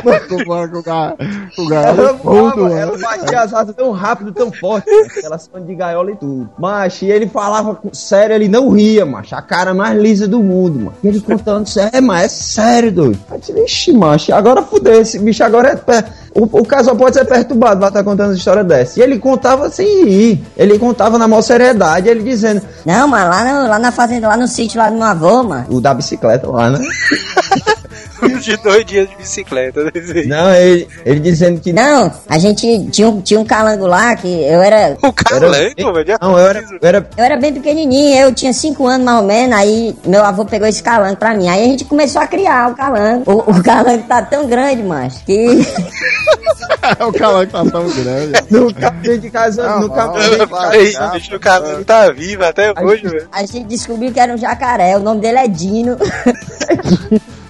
Com o cara- com o Ela todo, ela batia as asas tão rápido, tão forte, mano, elas são de gaiola e tudo. Macho, e ele falava com- sério, ele não ria, macho. A cara mais lisa do mundo, mano. E ele contando sério, é, mas é sério, doido. Aí eu disse, Vixe, macho, agora fudeu, esse bicho agora é. per- O, o casal pode ser perturbado, vai estar contando uma história dessa. E ele contava sem rir. Ele contava na maior seriedade, ele dizendo, Não, mas lá, no- lá na fazenda, lá no sítio lá do meu avô, mano. o da bicicleta lá, né? de dois dias de bicicleta. né? Não, ele, ele dizendo que. Não, a gente tinha um, tinha um calango lá que eu era. O calango, velho. Não, eu era, eu era Eu era bem pequenininho, eu tinha 5 anos mais ou menos, aí meu avô pegou esse calango pra mim. Aí a gente começou a criar o calango. O, o calango tá tão grande, mas que. O que tá tão grande. no cabelo de casa, Não, no cabelo bicho, o calango tá vivo até hoje, velho. A gente descobriu que era um jacaré, o nome dele é Dino.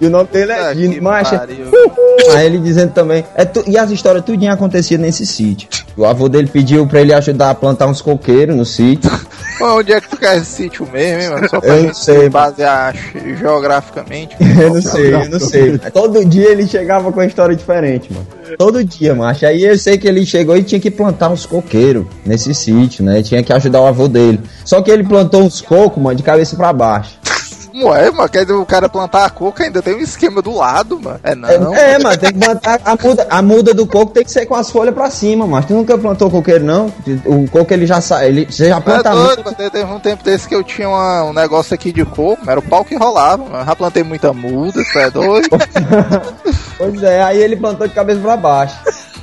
E o nome dele é que Macha. pariu. Aí ele dizendo também. É tu- e as histórias tudinho acontecia nesse sítio. O avô dele pediu pra ele ajudar a plantar uns coqueiros no sítio. Pô, onde é que tu quer esse sítio mesmo, hein, mano? Só pra Eu não gente sei, se basear geograficamente. Eu não sei, eu não sei. Todo dia ele chegava com uma história diferente, mano. Todo dia, macho. Aí eu sei que ele chegou e tinha que plantar uns coqueiros nesse sítio, né? Tinha que ajudar o avô dele. Só que ele plantou uns cocos, mano, de cabeça pra baixo. Como é, mano? Quer o cara plantar a coca ainda tem um esquema do lado, mano. É não. É, é, mano, tem que plantar a muda, a muda do coco tem que ser com as folhas pra cima, mas tu nunca plantou coqueiro, não? O coco ele já sai, ele você já É planta doido, muito. mano. Teve- um tempo desse que eu tinha uma- um negócio aqui de coco, era o pau que rolava, mano. Já plantei muita muda, tu é doido? Pois é, aí ele plantou de cabeça pra baixo.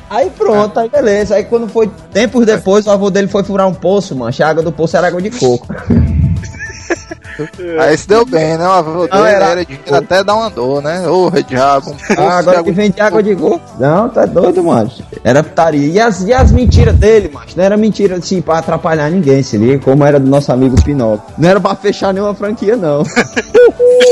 Aí pronto, aí beleza. Aí quando foi tempos depois, o avô dele foi furar um poço, mano. A água do poço era água de coco. Aí se deu bem, né? Não, dele era- era dinheiro até dar uma dor, né? Ô, diabo. Um poço Ah, agora de que vende água de coco. Não, tá doido, mano. Era putaria. E as, e as mentiras dele, mano? Não era mentira assim pra atrapalhar ninguém, se liga? Como era do nosso amigo Pinóquio. Não era pra fechar nenhuma franquia, não.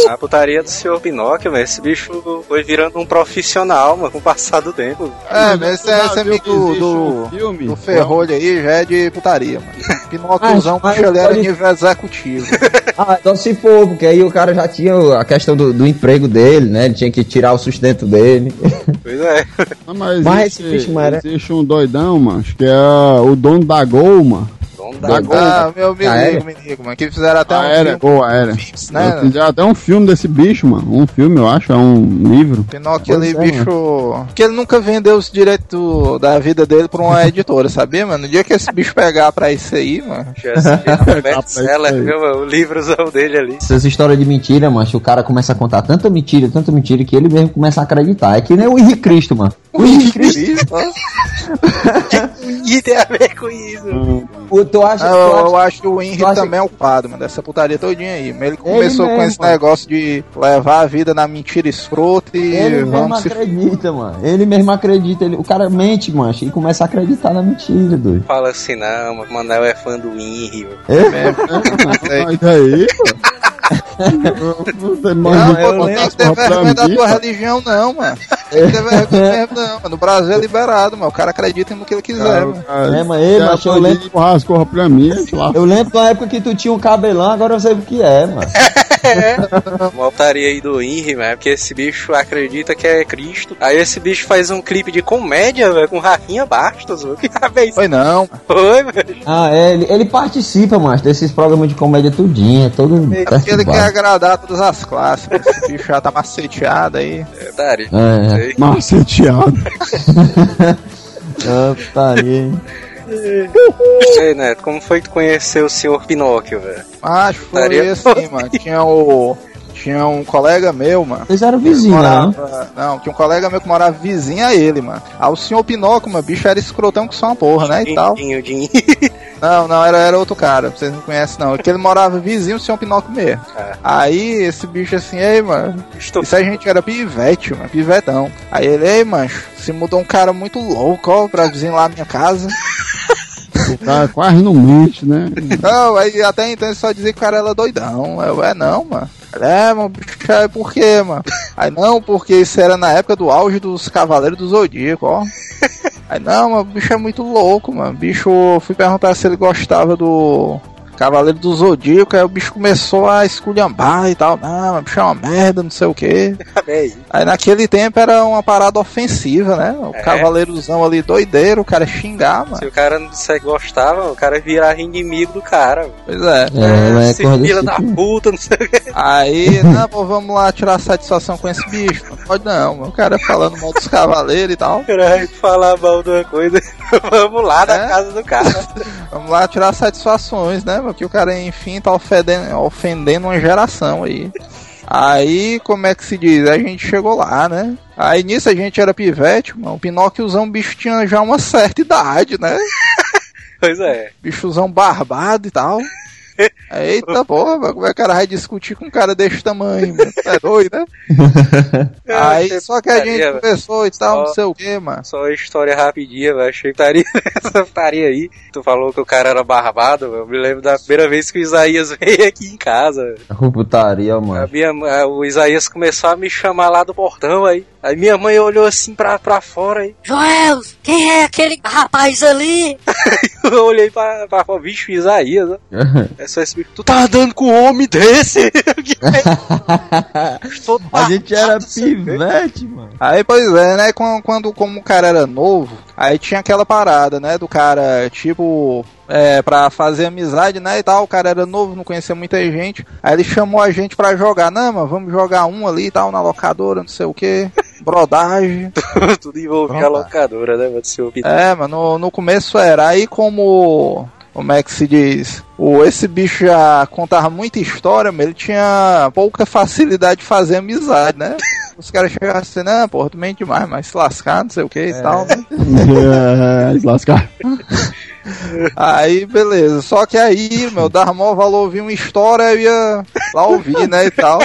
A putaria do senhor Pinóquio, velho. Esse bicho foi virando um profissional, mano, com o passar do tempo. É, mas esse, é- esse amigo do, um filme? do Ferrolho aí já é de putaria, mano. Pinóquiozão, Mas- ele era pode- nível executivo. Ah, então se for, porque aí o cara já tinha a questão do, do emprego dele, né? Ele tinha que tirar o sustento dele. Pois é. Não, mas, Mas existe, esse bicho, mano, existe um doidão, mano, acho que é o dono da Gol, mano. Dono Da ah, meu amigo, Aérea? mano, que fizeram até um Aérea, filme, Gol, aérea. né? Fizeram até um filme desse bicho, mano. Um filme, eu acho, é um livro. Pinóquio ali, é, bicho. Que ele nunca vendeu os direitos da vida dele pra uma editora, sabia, mano? No dia que esse bicho pegar pra isso aí, mano. Best-seller, mano? O livrozão dele ali. Essas histórias de mentira, macho, o cara começa a contar tanta mentira, tanta mentira, que ele mesmo começa a acreditar. É que nem o Henrique Cristo, mano. O Henrique Cristo. E tem a ver com isso. O- tu acha, Ah, tu eu, acha- eu acho que o Henry acha- também é o quadro, mano, dessa putaria todinha aí. Ele começou com mesmo, esse mano. negócio de levar a vida na mentira escrota e Ele mesmo vamos se acredita, mano. Ele mesmo acredita. Ele, o cara mente, mancha, e começa a acreditar na mentira, doido. Fala assim, não, mano, Manel é fã do Henry. mano. Sei. Mas aí, pô. Você Não, manda pô, não tem que ter vergonha da tua religião, não, mano. Tem que ter vergonha mesmo, não, mano. No Brasil é liberado, mano. O cara acredita no que ele quiser, mano. Cara, É, mas ele, cara, macho, eu lembro- rascorra pra mim. Eu lembro da época que tu tinha um cabelão, agora eu sei o que é, mano. Uma putaria aí do Henry, velho, porque esse bicho acredita que é Cristo. Aí esse bicho faz um clipe de comédia, velho, com Rafinha Bastos, mano. Que vez Foi não. foi, velho. Ah, é, ele, ele participa, macho, desses programas de comédia tudinho, todo É porque ele quer agradar todas as classes. Esse bicho já tá maceteado aí. É, putaria. É, Sei. Maceteado. ah, putaria. Ei, Neto, como foi que tu conheceu o senhor Pinóquio, velho? Acho que foi assim, mano. Tinha o. Tinha um colega meu, mano. Vocês eram vizinhos, né? não? tinha um colega meu que morava vizinho a ele, mano. Aí o senhor Pinóquio, mano, bicho era escrotão que só uma porra, né? E tal. Dinho, Dinho. Não, não, era, era outro cara, vocês não conhecem não. É que ele morava vizinho, o senhor Pinóquio mesmo. Ah. Aí esse bicho assim, ei, mano. Estou Isso a gente era pivete, mano, pivetão. Aí ele, ei, mancho, se mudou um cara muito louco, ó, pra vizinho lá na minha casa. Tá quase não mente, né? Não, aí até então ele só dizia que o cara era doidão. Eu, é não, mano. É, mano, bicho, é por quê, mano? Aí não, porque isso era na época do auge dos Cavaleiros do Zodíaco, ó. Aí não, mano, o bicho é muito louco, mano. Bicho, eu fui perguntar se ele gostava do Cavaleiro do Zodíaco, aí o bicho começou a esculhambar e tal. Não, mas bicho é uma merda, não sei o quê. Aí, Aí naquele tempo era uma parada ofensiva, né? O É. cavaleirozão ali doideiro, o cara xingar, mano. se o cara não disser que gostava, o cara virava inimigo do cara. Pois é. É, é Esse coisa filho desse da tipo. puta, não sei o que. Aí, não, pô, vamos lá tirar satisfação com esse bicho. Não pode não, mano. o cara falando mal dos cavaleiros e tal. Caralho, falar mal de uma coisa. Vamos lá na É? casa do cara. Vamos lá tirar satisfações, né, Que o cara, enfim, tá ofendendo, ofendendo uma geração aí. Aí, como é que se diz? A gente chegou lá, né? Aí nisso a gente era pivete, mano. O Pinóquiozão, bicho tinha já uma certa idade, né? Pois é. Bichozão barbado e tal. Eita porra, mano, como é que o cara vai discutir com um cara desse tamanho, mano? Tá doido, né? Aí só que a gente Putaria, conversou e tal, não sei o que, mano. Só história rapidinha, velho. Achei que estaria essa putaria aí. Tu falou que o cara era barbado, velho. Eu me lembro da primeira vez que o Isaías veio aqui em casa. É Putaria, A mano. minha, a- o Isaías começou a me chamar lá do portão aí. Aí minha mãe olhou assim pra, pra fora aí. Joel, quem é aquele rapaz ali? eu olhei pra, pra, pra bicho Isaías, né? É só esse bicho. Tu tá andando com um homem desse? A gente era pivete, mano. Aí, pois é, né? Quando, quando como o cara era novo, aí tinha aquela parada, né? Do cara, tipo, é, pra fazer amizade, né? E tal. O cara era novo, não conhecia muita gente. Aí ele chamou a gente pra jogar. Não, mano, vamos jogar um ali e tal, na locadora, não sei o que. Brodagem. Tudo envolvia a locadora, né, mano? É, mano, no, no começo era. Aí como. Como é que se diz? O, esse bicho já contava muita história, mas ele tinha pouca facilidade de fazer amizade, né? Os caras chegavam assim, não, porra, tu mente demais, mas se lascar, não sei o que e tal, né? É, se lascar. Aí, beleza. Só que aí, meu, dava maior valor ouvir uma história, eu ia lá ouvir, né, e tal.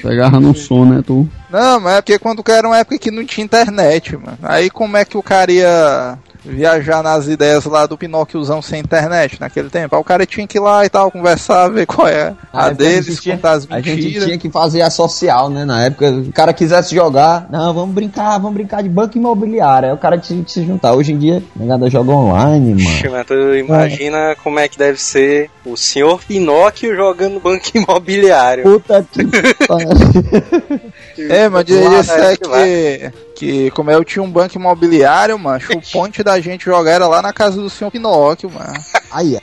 Pegava no som, né, tu? Não, mas é porque quando era uma época que não tinha internet, mano. Aí como é que o cara ia viajar nas ideias lá do Pinóquiozão sem internet naquele tempo? Aí o cara tinha que ir lá e tal, conversar, ver qual é a época deles, tinha- contar as A gente mentiras. tinha que fazer a social, né? Na época, o cara quisesse jogar, não, vamos brincar, vamos brincar de banco imobiliário. Aí o cara tinha que se juntar. Hoje em dia, a negada joga online, Ixi, mano. mas tu imagina como é que deve ser o senhor Pinóquio jogando banco imobiliário. Puta que pariu. É, mas isso é, é que. Que, como eu tinha um banco imobiliário, mano, o ponte da gente jogar era lá na casa do senhor Pinóquio, mano. Aí é.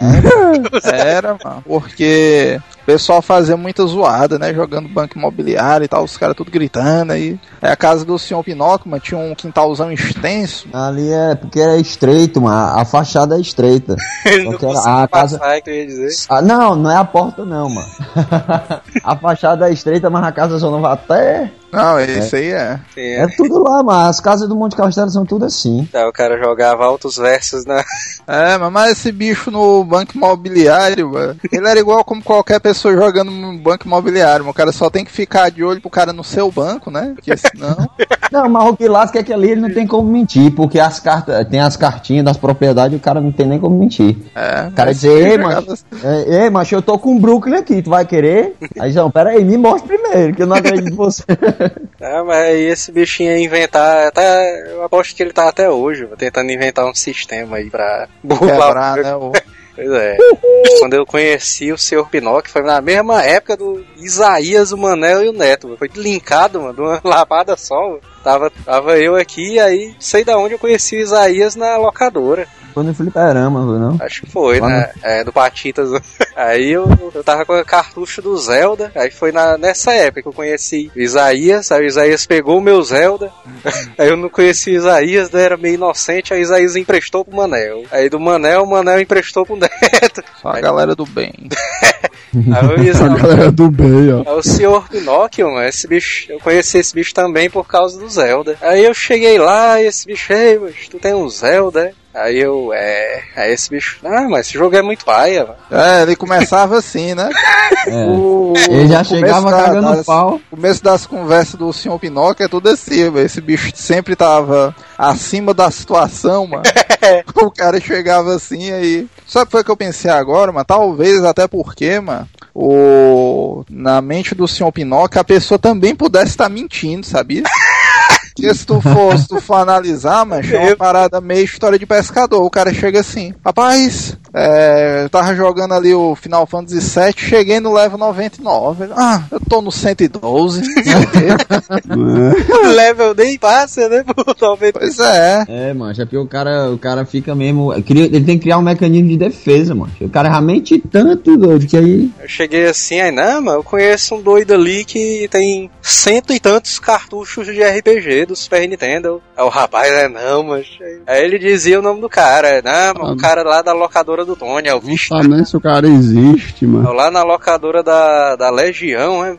Era, mano. Porque pessoal fazia muita zoada, né? Jogando banco imobiliário e tal, os caras tudo gritando aí. É a casa do senhor Pinóquio, mano, tinha um quintalzão extenso. Ali é porque é estreito, mano. A fachada é estreita. Ele não era- a casa- passar, é que eu ia dizer. Ah, não, não é a porta não, mano. a fachada é estreita, mas a casa só não vai até. Não, esse aí é. Sim, É tudo lá, mano. As casas do Monte Castelo são tudo assim. Aí o cara jogava altos versos na. É, mas- mas esse bicho no banco imobiliário, mano, ele era igual como qualquer pessoa jogando no banco imobiliário. O cara só tem que ficar de olho pro cara no seu banco, né? Porque senão. Não, mas o que lasca é que ali ele não tem como mentir, porque as cartas, tem as cartinhas das propriedades e o cara não tem nem como mentir. É, O cara mas diz, ei, macho, é, ei, macho, eu tô com um Brooklyn aqui, tu vai querer? Aí, não, pera aí, me mostra primeiro, que eu não acredito em você. Ah, mas aí esse bichinho ia inventar. Até, eu aposto que ele tá até hoje, tentando inventar um sistema aí pra Quebrar, né? o- Pois é. Quando eu conheci o Sr. Pinóquio, foi na mesma época do Isaías, o Manel e o Neto. Foi linkado, mano, de uma lapada só. mano. Tava, tava eu aqui, aí sei da onde eu conheci o Isaías na locadora. Foi no fliperama, não? Acho que foi, Lá né? É, do Patitas. Aí eu, eu tava com a cartucho do Zelda. Aí foi na, nessa época que eu conheci o Isaías. Aí o Isaías pegou o meu Zelda. Aí eu não conheci o Isaías, né? era meio inocente. Aí o Isaías emprestou pro Manel. Aí do Manel, o Manel emprestou pro Neto. Só a galera do bem. Aí A galera do bem, ó. É o senhor Pinóquio, mano. Esse bicho, eu conheci esse bicho também por causa do Zelda. Aí eu cheguei lá e esse bicho, ei, mas tu tem um Zelda, é? Aí eu, é. Aí esse bicho, ah, mas esse jogo é muito paia, mano. É, ele começava assim, né? O, Ele já chegava da- cagando das- pau. O começo das conversas do senhor Pinóquio é tudo assim, velho. Esse bicho sempre tava acima da situação, mano. o cara chegava assim aí. Sabe o que foi que eu pensei agora, mano? Talvez até porque, mano. O... Na mente do senhor Pinóquio, a pessoa também pudesse estar mentindo, sabia? Porque se tu for, se tu for analisar, mas é uma parada meio história de pescador. O cara chega assim, rapaz, é, eu tava jogando ali o Final Fantasy VII, cheguei no level 99. Ah, eu tô no 112. não sei o. Level nem passa, né? Talvez. pois é. É, mano, é porque o cara, o cara fica mesmo. cria- Ele tem que criar um mecanismo de defesa, mano. O cara já mente tanto, doido, que aí. Eu cheguei assim, aí, não, mano, eu conheço um doido ali que tem cento e tantos cartuchos de RPG do Super Nintendo. Aí o rapaz, é não, mas. Aí ele dizia o nome do cara, é, não, mano, o cara lá da locadora do Tony, é o Não bicho. sabe nem se o cara existe, mano. Lá na locadora da, da Legião, né?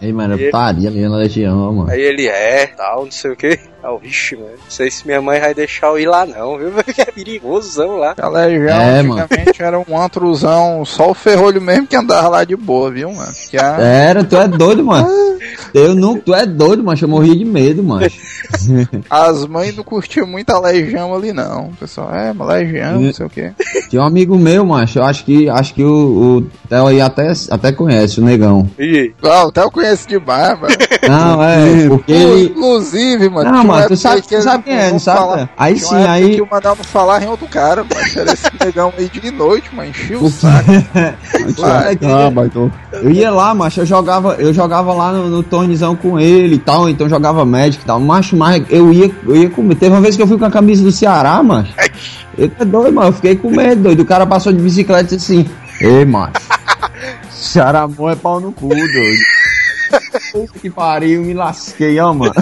Ei, mano, E- eu estaria ali na legião, mano. Aí ele é, tal, não sei o que. Ah, o vixe, mano. Não sei se minha mãe vai deixar eu ir lá, não, viu? Porque é perigosão lá. A Legião É, mano. antigamente era um antrozão, só o ferrolho mesmo que andava lá de boa, viu, mano? Que a... Era, tu é doido, mano. Eu não, tu é doido, mano. Eu morria de medo, mano. As mães não curtiam muito a Legião ali, não. Pessoal, é, uma Legião, não sei o quê. Tinha um amigo meu, macho. Eu acho que, acho que o, o Theo aí até, até conhece, o Negão. E aí. Não, até eu conheço demais, mano. Não, é, porque. Inclusive, mano. Não, mano, tu sabe, que tu sabe quem é, não não sabe? Aí tinha sim, aí. que eu mandava falar em outro cara, mas era esse negão aí de noite, mano. Enchia o saco. Ah, baitou. Eu ia lá, macho, eu jogava, eu jogava lá no, no tornezão com ele e tal, então jogava Magic e tal. Macho, mas eu ia, eu ia comer. Teve uma vez que eu fui com a camisa do Ceará, macho. Eu tô doido, mano. Eu fiquei com medo, doido. O cara passou de bicicleta e disse assim: Ei, macho. Ceará bom é pau no cu, doido. Puta que pariu, me lasquei, ó, mano.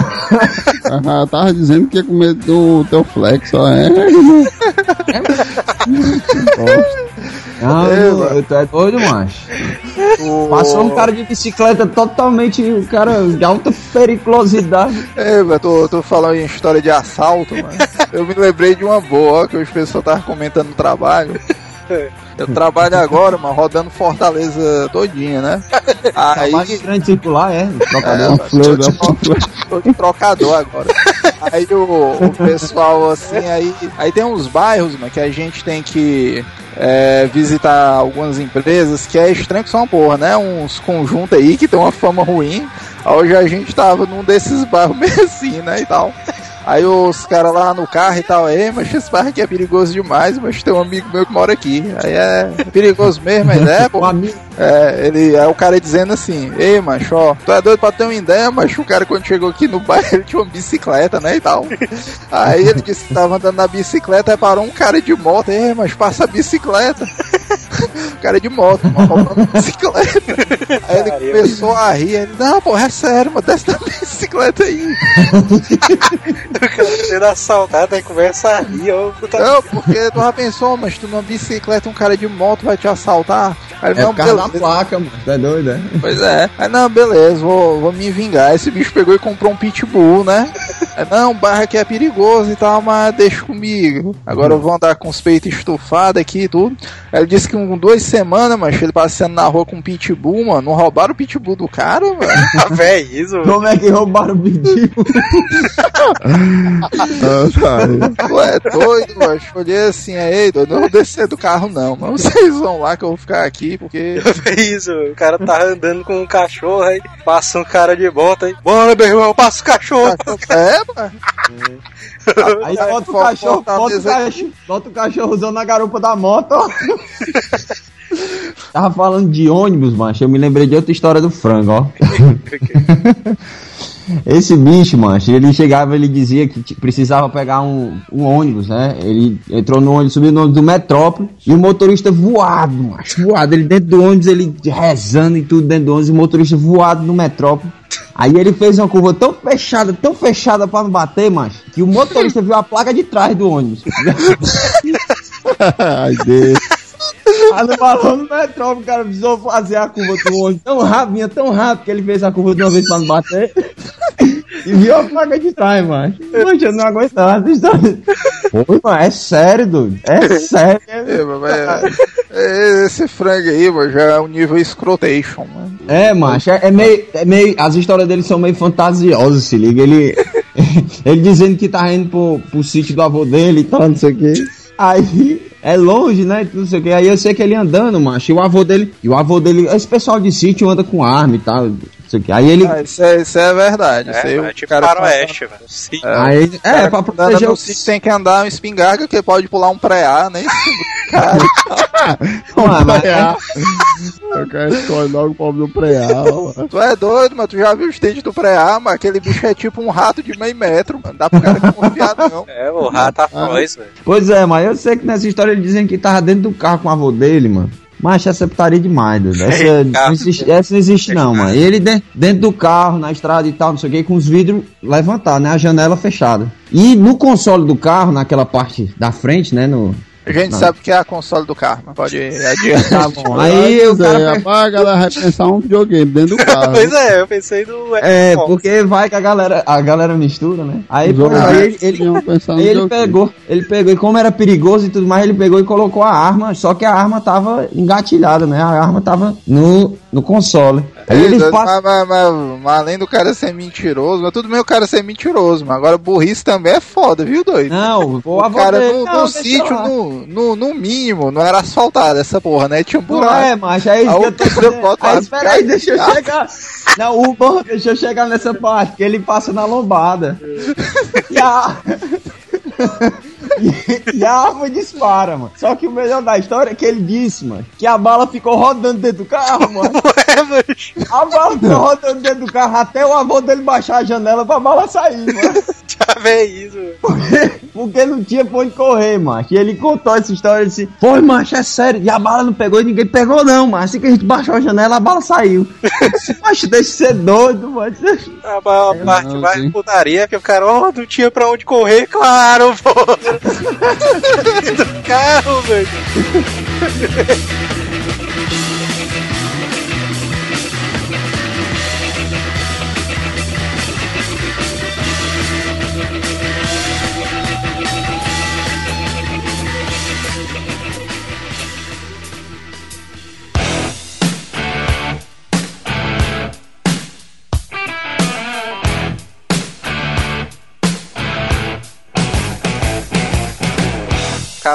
Ah, tava dizendo que ia comer do teu flex, ó. É, Não, É, eu, mano. eu tô é doido, macho. Passou um cara de bicicleta totalmente, um cara de alta periculosidade. É, mas tô, tô falando em história de assalto, mano. Eu me lembrei de uma boa, ó, que as pessoas estavam comentando no trabalho. Eu trabalho agora, mano, rodando Fortaleza todinha, né? Aí. Trabalho de grande circular, é? É, Trocador. mano, tô, de, tô de trocador agora. Aí o, o pessoal, assim, aí, aí tem uns bairros, mano, que a gente tem que é, visitar algumas empresas que é estranho que são uma porra, né? Uns conjuntos aí que tem uma fama ruim. Hoje a gente tava num desses bairros meio assim, né? E tal. Aí os caras lá no carro e tal, ei, mas esse aqui é perigoso demais, mas tem um amigo meu que mora aqui. Aí é perigoso mesmo, mas é, pô. Amigo. É, ele, é o cara dizendo assim, ei, macho, ó, tu é doido pra ter uma ideia, mas o cara quando chegou aqui no bairro, ele tinha uma bicicleta, né, e tal. Aí ele disse que tava andando na bicicleta, aí parou um cara de moto, ei, mas passa a bicicleta. O cara de moto, mano, roubando bicicleta. Aí ele começou a rir, ele, não, pô, é sério, mano, desce da bicicleta aí. O cara sendo assaltado, aí começa a rir, ó. Puta Não, porque tu já pensou, mas tu numa bicicleta, um cara de moto vai te assaltar. Aí, ele, É não, por causa beleza. placa, mano. Tá doido, é? Pois é. Aí, não, beleza, vou, vou me vingar. Esse bicho pegou e comprou um pitbull, né? Aí, não, o bairro aqui é perigoso e tal, mas deixa comigo. Agora eu vou andar com os peitos estufados aqui e tudo. Aí ele disse que com duas semanas, mas ele passeando na rua com um pitbull, mano, não roubaram o pitbull do cara, mano. Ah, véi, isso. Como é que roubaram o pedido? Tu é doido, mano. Olhei assim, aí, doido, não vou descer do carro não, mas vocês vão lá que eu vou ficar aqui, porque... É isso, o cara tá andando com um cachorro, aí passa um cara de bota aí. Bora, meu irmão, passa o cachorro. É, mano. Aí bota o cachorro, bota o cachorro, bota o cachorrozão na garupa da moto, ó. Tava falando de ônibus, macho. Eu me lembrei de outra história do frango, ó. Esse bicho, macho, ele chegava, ele dizia que precisava pegar um, um ônibus, né? Ele entrou no ônibus, subiu no ônibus do Metrópole e o motorista voado, macho, voado. Ele dentro do ônibus, ele rezando e tudo dentro do ônibus, o motorista voado no Metrópole. Aí ele fez uma curva tão fechada, tão fechada pra não bater, macho, que o motorista viu a placa de trás do ônibus. Ai, Deus. Aí no balão no metrópole, o cara precisou fazer a curva do ônibus tão rápido, vinha tão rápido que ele fez a curva de uma vez pra não bater. E viu a placa de trás, mano. Poxa, eu não aguentava essa história. Pô, mano, é sério, doido. É sério. É, mas é- é- esse frango aí, mano, já é um nível escrotation, mano. É, macho, é, é meio, é meio. As histórias dele são meio fantasiosas, se liga. Ele. ele dizendo que tá indo pro, pro sítio do avô dele e tal, não sei o quê. Aí. É longe, né? Não sei o que. Aí eu sei que ele andando, macho. E o avô dele. E o avô dele. Esse pessoal de sítio anda com arma e tal. Não sei o que. Aí ele. Ah, isso, é, isso é verdade. isso aí É, o é tipo cara faroeste, velho. Sim. Aí, O é, cara pra proteger o sítio tem que andar um espingarda que pode pular um pré-A, né? Cara, Mano, mas- Preá. Eu quero escolher logo o pobre do preá. tu é doido, mas tu já viu os dentes do pré-A, mas aquele bicho é tipo um rato de meio metro, mano. Dá pro cara confiar, não. É, o rato afroz, velho. Pois é, mas eu sei que nessa história ele dizem que tava dentro do carro com o avô dele, mano. Mas essa putaria demais, doido. Essa, não existe, essa não existe não, mano. Ele de- dentro do carro, na estrada e tal, não sei o que, com os vidros levantados, né? A janela fechada. E no console do carro, naquela parte da frente, né? No... A gente Não. sabe que é a console do carro, mas pode adiante. Tá bom. Aí Pois cara... é, a galera vai pensar um videogame dentro do carro. Pois é, eu pensei no. É, porque vai que a galera, a galera mistura, né? Aí, pô, aí ele, ele, no ele pegou, ele pegou, e como era perigoso e tudo mais, ele pegou e colocou a arma, só que a arma tava engatilhada, né? A arma tava no, no console. Aí eles mas, passam. mas- mas- mas além do cara ser mentiroso, mas tudo bem o cara ser mentiroso, mas agora burrice também é foda, viu, doido? Não, o cara dele- no, não, no sítio, lá. No, no, no mínimo, não era asfaltado essa porra, né? Tinha um Não buraco. macho, é isso Aí eu tô Aí, espera aí, deixa eu gaita. chegar. Não, o bom, deixa eu chegar nessa parte, que ele passa na lombada. E a... e, e a arma dispara, mano. Só que o melhor da história é que ele disse, mano, que a bala ficou rodando dentro do carro, mano. Ué, A bala ficou rodando dentro do carro até o avô dele baixar a janela pra bala sair, mano. já vê isso. mano. Porque, porque não tinha pra onde correr, macho. E ele contou essa história e disse: Foi, macho, é sério. E a bala não pegou e ninguém pegou, não, macho. Assim que a gente baixou a janela, a bala saiu. Macho, deixa de ser doido, mano. A maior parte não, mais sim. putaria é que o cara, ó, não tinha pra onde correr, claro, pô. do carro, velho.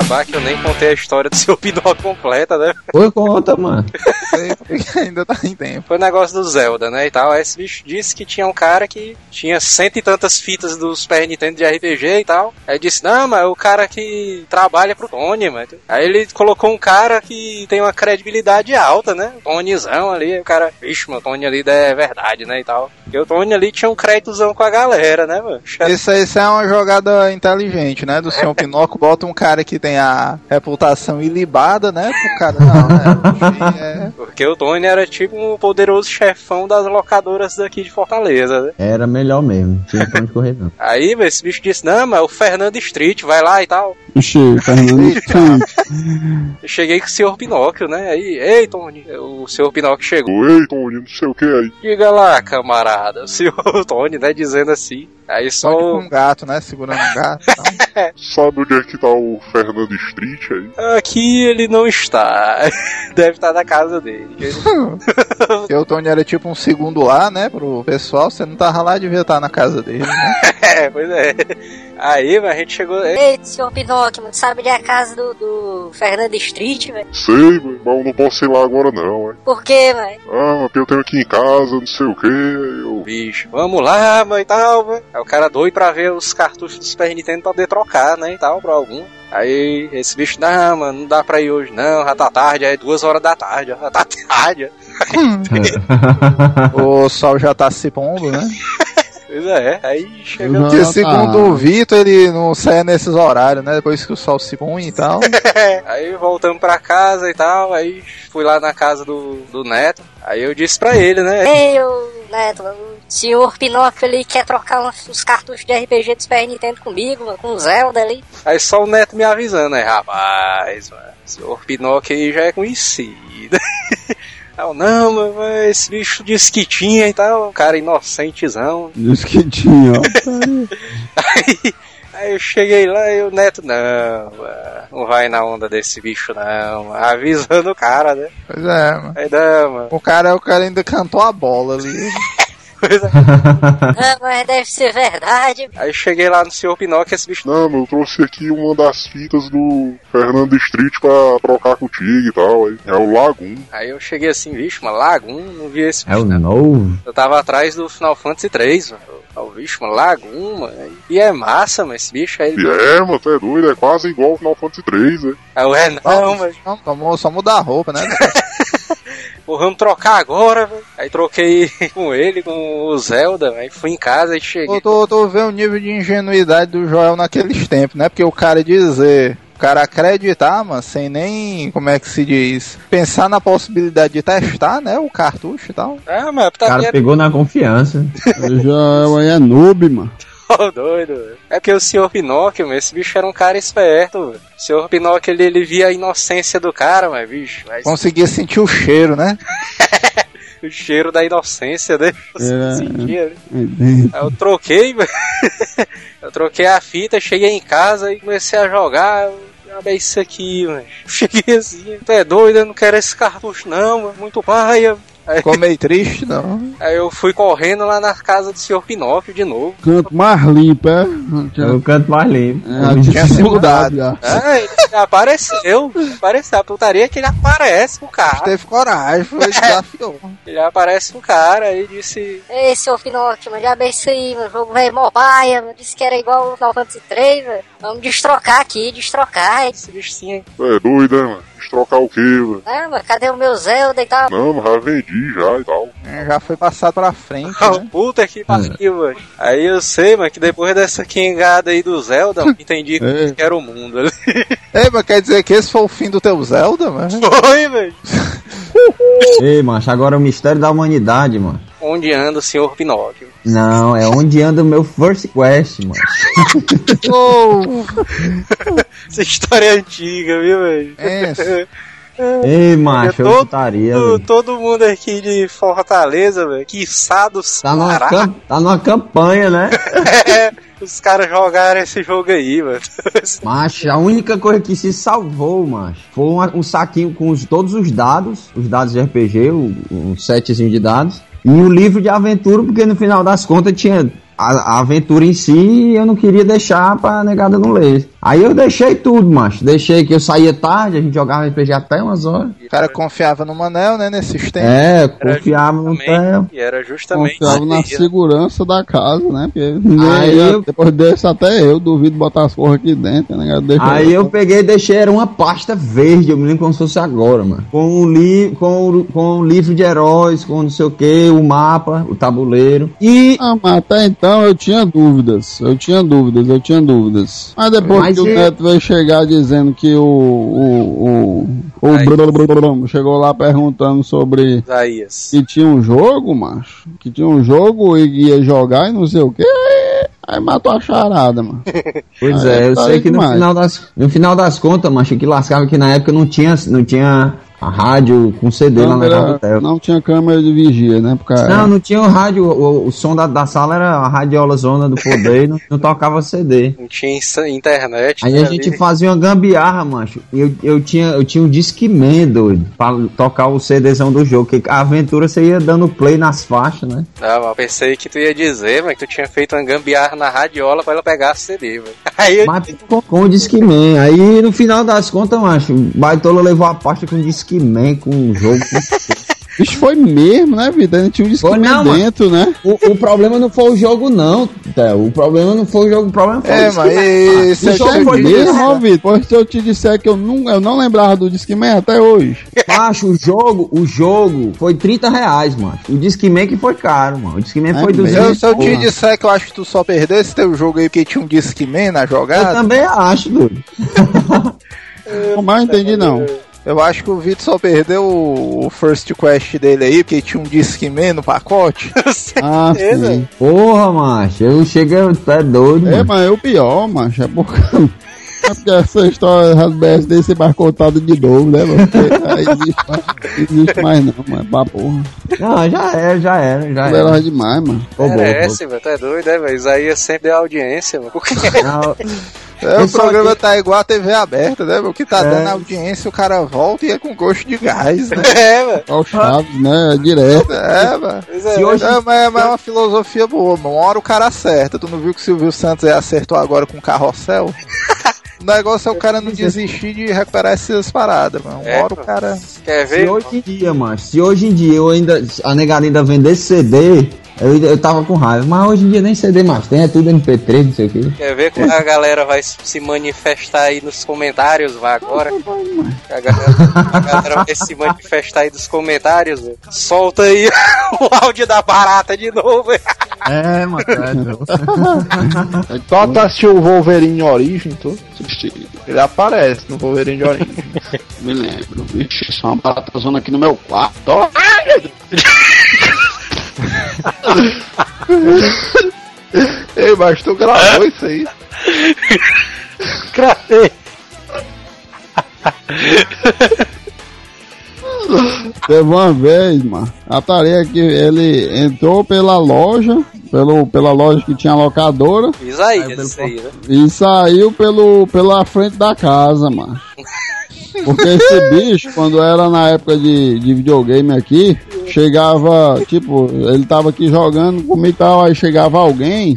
Acabar que eu nem contei a história do seu Pinóquio completa, né? Foi conta, mano. Sei porque ainda tá em tempo. Foi o negócio do Zelda, né, e tal. Aí esse bicho disse que tinha um cara que tinha cento e tantas fitas do Super Nintendo de RPG e tal. Aí disse, não, mas é o cara que trabalha pro Tony, mano. Aí ele colocou um cara que tem uma credibilidade alta, né? Tonyzão ali, o cara, vixe, meu, o Tony ali é verdade, né, e tal. E o Tony ali tinha um créditozão com a galera, né, mano? Isso, isso é uma jogada inteligente, né? Do senhor Pinóquio, bota um cara que tem a reputação ilibada, né? Pro cara, não, né? É. Porque o Tony era tipo um poderoso chefão das locadoras daqui de Fortaleza, né? Era melhor mesmo. Tinha pra onde correr, não. Aí esse bicho disse, não, mas é o Fernando Street, vai lá e tal. Fernando. Eu cheguei com o senhor Pinóquio, né? Aí, ei, Tony, o senhor Pinóquio chegou. Ei, Tony, não sei o que aí. Diga lá, camarada, o senhor Tony, né? Dizendo assim. Aí Só tipo só. um gato, né? Segurando um gato. e tal. Sabe onde é que tá o Fernando Street aí? Aqui ele não está. Deve estar na casa dele. Porque o Tony era tipo um segundo lá, né? Pro pessoal, você não tava lá, devia estar na casa dele, né? é, pois é. Aí, mas a gente chegou. Ei, senhor Pinóquio, mano, sabe onde é a casa do, do Fernando Street, velho? Sei, mas eu não posso ir lá agora não, é. Por quê, velho? Ah, porque eu tenho aqui em casa, não sei o que, eu... Bicho, vamos lá, mãe e tal, velho. Aí o cara doido pra ver os cartuchos do Super Nintendo pra poder trocar, né? E tal, pra algum. Aí esse bicho, não, mano, não dá pra ir hoje, não, já tá tarde, aí é duas horas da tarde, ó, já tá tarde. O sol já tá se pondo, né? Pois é, aí chega. Porque Ah, segundo tá. o Vitor, ele não sai nesses horários, né? Depois que o sol se põe e tal. Aí voltamos pra casa e tal, aí fui lá na casa do, do Neto. Aí eu disse pra ele, né? Ei, ô Neto, senhor Pinóquio ali quer trocar uns, uns cartuchos de RPG do Super Nintendo comigo, mano, com o Zelda ali. Aí só o Neto me avisando, aí, rapaz, mano, o senhor Pinóquio aí já é conhecido. Eu, não, mas mas esse bicho disse que tinha e tal, um cara inocentezão. Diz que tinha, ó. Aí, aí eu cheguei lá e o Neto, não, mano, não vai na onda desse bicho não, mano. avisando o cara, né? Pois é, mano. Aí não, mano. O cara, o cara ainda cantou a bola ali. Ah, mas deve ser verdade. Aí cheguei lá no senhor Pinóquio, esse bicho, Não, mas eu trouxe aqui uma das fitas do Fernando Street pra trocar contigo e tal, aí. É o Lagoon. Aí eu cheguei assim, bicho, mano, Lagoon, não vi esse É o novo. Eu tava atrás do Final Fantasy 3, mano. Eu, bicho, mano, Lagoon, mano. E é massa, mano, esse bicho aí. E é, mano, tu é doido, é quase igual ao Final Fantasy 3, né? Eu, é, não, mas Não, só, só mudar a roupa, né? pô, vamos trocar agora, velho. Aí troquei com ele, com o Zelda, aí fui em casa e cheguei. Eu tô, tô vendo o nível de ingenuidade do Joel naqueles tempos, né? Porque o cara dizer, o cara acreditar, mano, sem nem, como é que se diz, pensar na possibilidade de testar, né? O cartucho e tal. Ah, mas O tá cara vendo? pegou na confiança. Eu já aí é noob, mano. Ô, doido. É porque o senhor Pinóquio, esse bicho era um cara esperto. O senhor Pinóquio, ele, ele via a inocência do cara, mas, bicho, mas Conseguia sentir o cheiro, né? o cheiro da inocência, né? Você Era- sentia, né? Aí dentro. Aí eu troquei, eu troquei a fita, cheguei em casa e comecei a jogar. "Ah, isso aqui, mano. Cheguei assim, tu é doido, eu não quero esse cartucho não, mano. Muito paia. Aí, Ficou meio triste, não. aí eu fui correndo lá na casa do senhor Pinóquio de novo. Canto mais limpo, é? É o canto mais limpo. É, tinha se mudado. já. Ah, ele apareceu. Apareceu. A putaria é que ele aparece pro cara. Teve coragem, foi desafiou. Ele aparece pro cara e disse. Ei, seu Pinóquio, mano, já bem isso aí, mano. O jogo velho mano. Disse que era igual o 93, velho. Vamos destrocar aqui, destrocar. Esse bicho sim, É doido, né, mano? Trocar o quê, velho? Ah, mano, cadê o meu Zelda e tal? Não, mas já vendi já e tal. É, já foi passado pra frente, Ah, né? Puta que pariu, mano. Aí eu sei, mano, que depois dessa quingada aí do Zelda, eu entendi É. que era o mundo ali. Ei, mas quer dizer que esse foi o fim do teu Zelda, mano? Foi, velho. Ei, macho, agora é o mistério da humanidade, mano. Onde anda o senhor Pinóquio? Não, é onde anda o meu First Quest, mano. Essa história é antiga, viu, velho? É, Ei, macho, eu todo, putaria, todo, todo mundo aqui de Fortaleza, velho, quiçá do Tá numa, tá numa campanha, né? é, os caras jogaram esse jogo aí, mano. Macho, a única coisa que se salvou, macho, foi um, um saquinho com os- todos os dados, os dados de RPG, o- um setzinho de dados, e o livro de aventura, porque no final das contas tinha a, a aventura em si eu não queria deixar pra negada não ler. Aí eu deixei tudo, macho. Deixei que eu saía tarde, a gente jogava RPG até umas horas. o cara confiava no Manel, né, nesses tempos. É, confiava no pé. E era justamente Confiava na segurança da casa, né? Porque Aí eu- depois desse até eu duvido botar as porra aqui dentro, né? Aí eu peguei e deixei, era uma pasta verde, eu me lembro como se fosse agora, mano. Com o, li com o, com o livro de heróis, com não sei o que, o mapa, o tabuleiro. E. Ah, mas até então eu tinha dúvidas, eu tinha dúvidas, eu tinha dúvidas. Mas depois Mas que o Neto veio chegar dizendo que o. O, o, o Aí. chegou lá perguntando sobre Isaías. que tinha um jogo, macho. Que tinha um jogo e ia jogar e não sei o que. Aí matou a charada, mano. Pois Ah, é, eu tá sei que no final, das, no final das contas, macho, que lascava que na época não tinha, não tinha a rádio com CD lá na do Theo. não tinha câmera de vigia, né? Porque Não, não tinha o rádio, o, o som da, da sala era a radiola zona do poder e não, não tocava CD. Não tinha internet. Aí né, a gente ali. fazia uma gambiarra, macho. E Eu, eu, tinha, eu tinha um Discman, doido, pra tocar o CDzão do jogo. Que a aventura você ia dando play nas faixas, né? Não, mas eu pensei que tu ia dizer, mas que tu tinha feito uma gambiarra na radiola pra ela pegar a CD, velho. Aí eu Mas com, com o Discman. Aí no final das contas, macho, o Baitola levou a pasta com Discman, com o jogo. Isso foi mesmo, né, Vitor? Ainda tinha um disco não, mano. dentro, né? o, o problema não foi o jogo, não. O problema não foi o jogo, o problema foi É, o mas Discman. O é jogo o foi mesmo, Vitor, pois se eu te disser que eu não, eu não lembrava do Discman até hoje. Macho, o jogo, o jogo foi 30 reais, mano. O Discman que foi caro, mano. O Discman É foi mesmo? 200 Eu, se eu te porra. disser que eu acho que tu só perdeu esse teu jogo aí porque tinha um Discman na Eu jogada, também acho, doido. Mas não entendi, não. Eu acho que o Vitor só perdeu o First Quest dele aí porque tinha um Discman no pacote. Ah, sim. Porra, macho. Eu cheguei, tu é doido, É, mano. mas é o pior, macho. É porque, é porque essa história das BSD ser mais contada de novo, né, mano? Porque Não existe, mais- não existe mais, não, mano. Pra porra. Não, já era, já era, já Era era. demais, mano. Merece, velho. Tu é doido, né, velho? Isaías sempre deu audiência, mano. Não, É, o programa que- tá igual a TV aberta, né? O que tá É. dando audiência, o cara volta e é com gosto de gás, né? é, velho. Olha o Chaves, né? Direto. É, mano. Pois é, Se hoje- É, mas, mas é uma filosofia boa, mano. Uma hora o cara acerta. Tu não viu que o Silvio Santos acertou agora com o carrossel? O negócio é o cara não desistir de recuperar essas paradas, mano. Uma É, hora o cara. Quer se ver? hoje em dia, macho, se hoje em dia eu ainda, a negada ainda vendesse CD, eu, eu tava com raiva. Mas hoje em dia nem CD mais tem, é tudo MP3, não sei o quê. Quer ver como a galera vai se manifestar aí nos comentários, vai agora? A galera, a galera vai se manifestar aí nos comentários, velho. Solta aí o áudio da barata de novo, velho. É, mano, é Só tu assistiu o Wolverine Origem, tu? Ele aparece no Wolverine de Origem. Me lembro, bicho. Isso é uma barata zona aqui no meu quarto. Ó. Ei, mas tu gravou isso aí? Cravei. Teve uma vez, mano. A tarefa que ele entrou pela loja, pelo, pela loja que tinha locadora, Isaías, isso aí, né? e saiu pelo, pela frente da casa, mano. Porque esse bicho, quando era na época de, de videogame aqui, chegava, tipo, ele tava aqui jogando comigo e tal, aí chegava alguém.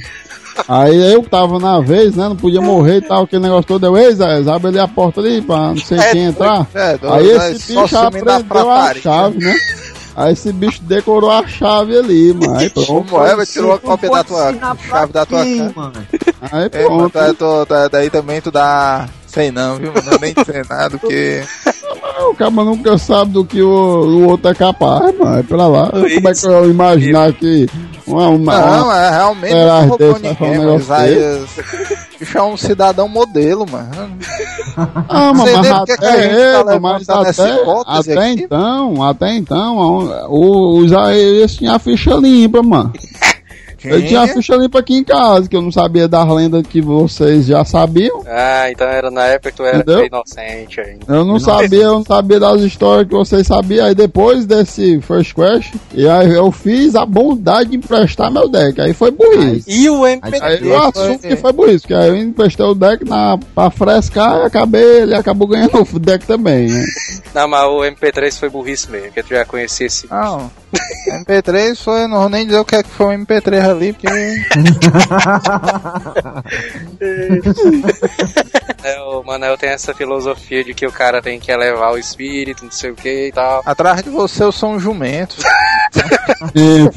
Aí eu que tava na vez, né? Não podia morrer e tal, aquele negócio todo. Eu, ei, Zé, abre ali a porta ali pra não sei É, quem entrar. é, aí é, esse bicho aprendeu a chave, né? Aí esse bicho decorou a chave ali, mano. Aí pronto. Como é, mas tirou a cópia da tua chave da tua mano. Aí É, pronto. daí também tu dá. Sei não, viu? Não nem sei nada, porque. O cara nunca sabe do que o, o outro é capaz, mano. É pra lá. Como é que eu imaginar que uma, uma, Não, uma- é realmente não roubou ninguém, mas Isaías. Bicho é um cidadão modelo, mano. Ah, mas, sei mas nem que até, tá é, levantando mas até, até então, até então, o, Isaías tinha a ficha limpa, mano. Ele tinha a ficha limpa aqui em casa, que eu não sabia das lendas que vocês já sabiam. Ah, então era na época que tu era Entendeu? inocente ainda. Eu não sabia, eu não sabia das histórias que vocês sabiam. Aí depois desse First Quest, e aí eu fiz a bondade de emprestar meu deck. Aí foi burrice. E o Aí MP3? eu assumo que foi por isso, que aí eu emprestei o deck na, pra frescar e acabei, ele acabou ganhando o deck também, né? Não, mas o MP3 foi burrice mesmo, que tu já conhecia esse. Não. MP3 foi, não vou nem dizer o que é que foi um MP3 ali, porque. É, o Manel tem essa filosofia de que o cara tem que elevar o espírito, não sei o que e tal. Atrás de você eu sou um jumento. E...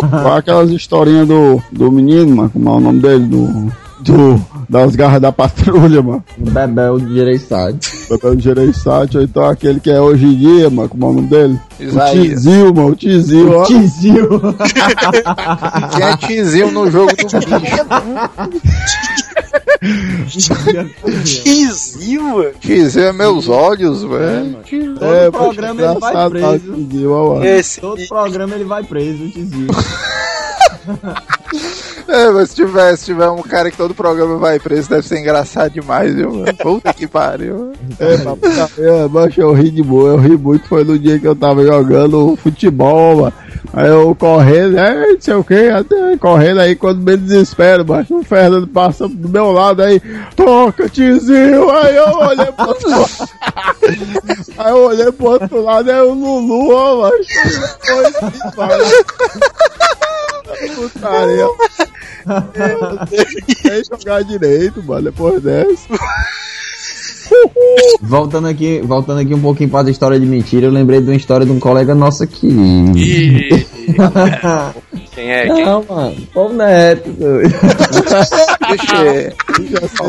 Com aquelas historinhas do, do menino, mano, como é o nome dele? Do, do, das garras da patrulha, mano. Bebel de Gereissade. Papel de Gereissati, ou então aquele que é hoje em dia, mano, como é o nome dele? O Isaías. Tizil, mano, o Tizil, ó. Tizil. Tinha tizil no jogo do bicho. Tizil, mano. Tizil é meus olhos, velho. Todo É, programa ele vai tá, preso. Tizil, ó, mano. Esse. Todo programa ele vai preso, o Tizil. É, mas se tiver, se tiver um cara que todo programa vai preso, deve ser engraçado demais, viu, mano? Puta que pariu. É, é, mas eu ri de boa, eu ri muito, foi no dia que eu tava jogando futebol, mano. Aí eu correndo, é, não sei o que, até correndo aí quando me desespero, mas o Fernando passa do meu lado aí, toca, tiozinho, aí eu olhei pro outro lado. Aí eu olhei pro outro lado, é o Lulu, ó, mas Putaria. Sem jogar direito, mano, depois dessa. Voltando aqui, voltando aqui um pouquinho para a história de mentira, eu lembrei de uma história de um colega nosso aqui. Ih, Quem é? Quem? Não, mano, Pô Neto, doido.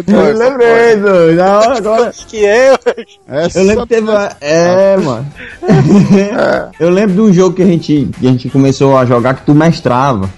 Eu lembrei, doido. Na hora agora. Que é? Eu lembro que teve uma... É, mano. Eu lembro de um jogo que a gente, que a gente começou a jogar que tu mestrava.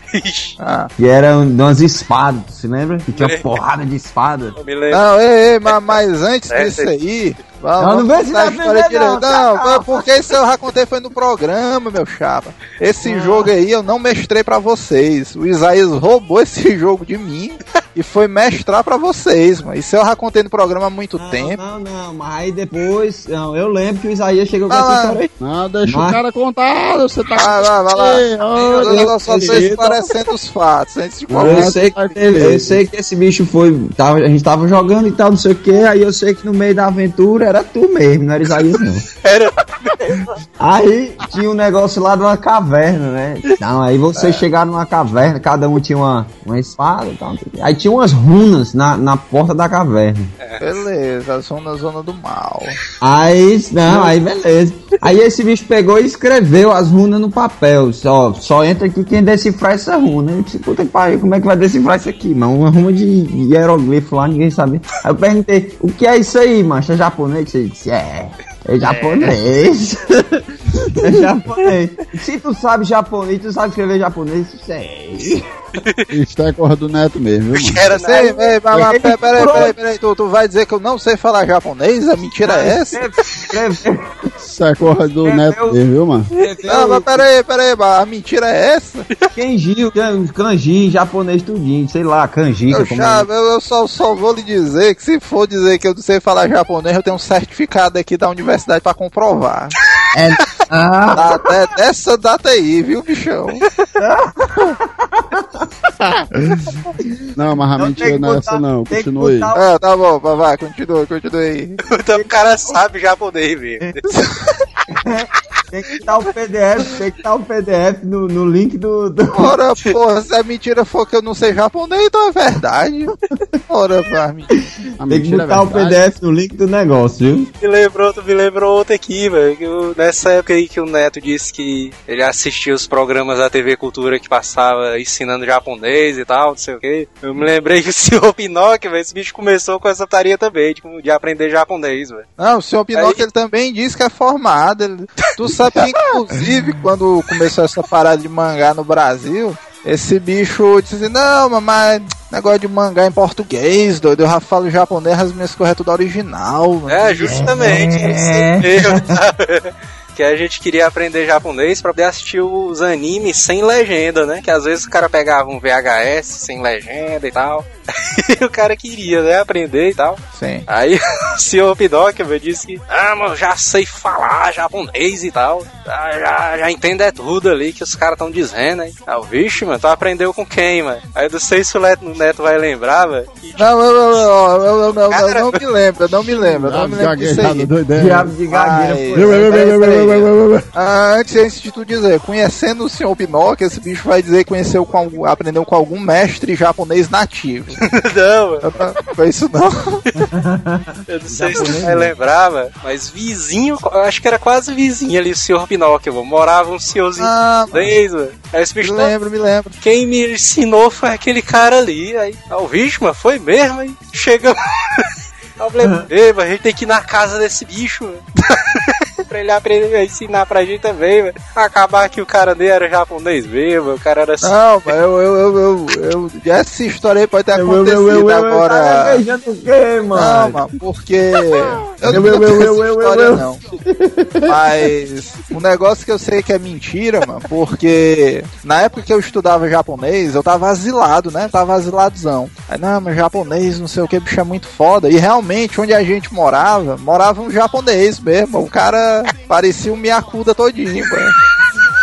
Ah. Que era um- de umas espadas, se lembra? Que tinha uma porrada de espada. Eu me lembro. Não, ei, ei, mas, mas antes É, disso aí. Não, Vamos, não vem vamos se defender, direito. não, Não, tá, não. porque isso eu já contei foi no programa, meu chapa. Esse jogo aí eu não mestrei pra vocês. O Isaías roubou esse jogo de mim e foi mestrar pra vocês, mano. Isso eu já contei no programa há muito tempo. Não, não, mas aí depois. Não, eu lembro que o Isaías chegou com Ah, essa história aí. Não, deixa Mas- o cara contar, você tá Vai lá, vai lá. Ei, Eu, eu só tô esclarecendo os fatos. Antes de Eu qualquer sei, que eu sei que esse bicho foi. Tava, a gente tava jogando e tal, não sei o que. Aí eu sei que no meio da aventura era tu mesmo, não era Isaías não. Era. Aí tinha um negócio lá de uma caverna, né? Não, aí vocês chegaram numa caverna, cada um tinha uma, uma espada e tal. não. Aí tinha umas runas na, na porta da caverna. Beleza, zona, zona do mal. Aí, não, aí beleza. Aí esse bicho pegou e escreveu as runas no papel. Só, só entra aqui quem decifrar essa runa. Eu disse, puta que pariu, como é que vai decifrar isso aqui, mano? Uma runa de hieroglifo lá, ninguém sabia. Aí eu perguntei, o que é isso aí, macho? É japonês? Ele disse, é. É japonês. é japonês. Se tu sabe japonês, tu sabe escrever japonês, sei. Isso é coisa do neto mesmo, viu? Era Sei, mas, Ele peraí, peraí, peraí, peraí, tu, tu vai dizer que eu não sei falar japonês? A mentira é essa? É coisa do neto mesmo, viu, mano? Não, mas peraí, peraí, mas a mentira é essa? Kenji, kanji, japonês tudinho, sei lá, kanji. Eu, como chave, eu, eu só, só vou lhe dizer que se for dizer que eu não sei falar japonês, eu tenho um certificado aqui da universidade pra comprovar. é. Ah, até dessa data aí, viu, bichão? Não, mas a Então mentira não é essa não, continua aí. Ah, tá bom, vai, vai, continua, continua aí. Então o cara sabe japonês mesmo. Tem que estar o PDF, tem que estar o PDF no, no link do. do... Ora, porra, se a mentira for que eu não sei japonês, então é verdade. Ora, pra mim. Tem que é botar o verdade. PDF no link do negócio, viu? Me lembrou, me lembrou outra aqui, velho. o- Nessa época aí que o Neto disse que ele assistia os programas da TV Cultura que passava ensinando japonês e tal, não sei o quê. Eu me lembrei que o senhor Pinóquio, velho, esse bicho começou com essa taria também, tipo, de aprender japonês, velho. Não, o senhor Pinóquio ele também diz que é formado. Tu sabe que, inclusive, quando começou essa parada de mangá no Brasil, esse bicho disse assim, não, mamãe, negócio de mangá em português, doido, eu já falo japonês, as minhas coisas é tudo original. mano." É, justamente. É. Que a gente queria aprender japonês pra poder assistir os animes sem legenda, né? Que às vezes o cara pegava um VHS sem legenda e tal. E o cara queria, né? Aprender e tal. Sim. Aí o senhor Pinóquio me disse que, ah, mano, já sei falar japonês e tal. Já, já, já entendo é tudo ali que os caras estão dizendo, hein? Ah, o vixe, mano, tu aprendeu com quem, mano? Aí eu não sei se o Neto, o Neto vai lembrar, velho. Não, não, não, não, não, não, não, Cara- não me lembro, não me lembro, não me lembro disso aí. doideira. Diabo de gagueira Ai, Ah, antes, antes de tu dizer, conhecendo o senhor Pinóquio, esse bicho vai dizer que conheceu com algum, aprendeu com algum mestre japonês nativo. não, mano. Foi isso não. Eu não sei se você vai lembrar, mano, mas vizinho, eu acho que era quase vizinho ali, o senhor Pinóquio, mano. Morava um senhorzinho Ah, japonês, mano. Aí esse me bicho, lembro, me lembro. quem me ensinou foi aquele cara ali. Aí, ah, o bicho, mano, foi mesmo, aí chegamos. Eu falei, "Ei, mano, a gente tem que ir na casa desse bicho, mano. pra ele aprender a ensinar pra gente também, mano. Acabar que o cara nem era japonês mesmo, o cara era assim. Não, mas eu, eu, eu, eu, eu- essa história aí pode ter acontecido eu, eu, eu, agora. Tá gaguejando o quê, mano? Não, mano, porque. Eu Eu, não eu, eu, eu, história, eu. não. Mas um negócio que eu sei que é mentira, mano, porque na época que eu estudava japonês, eu tava asilado, né? Tava asiladozão. Aí, não, mas japonês, não sei o que, bicho é muito foda. E realmente, onde a gente morava, morava um japonês mesmo. O cara parecia um Miyakuda todinho, mano.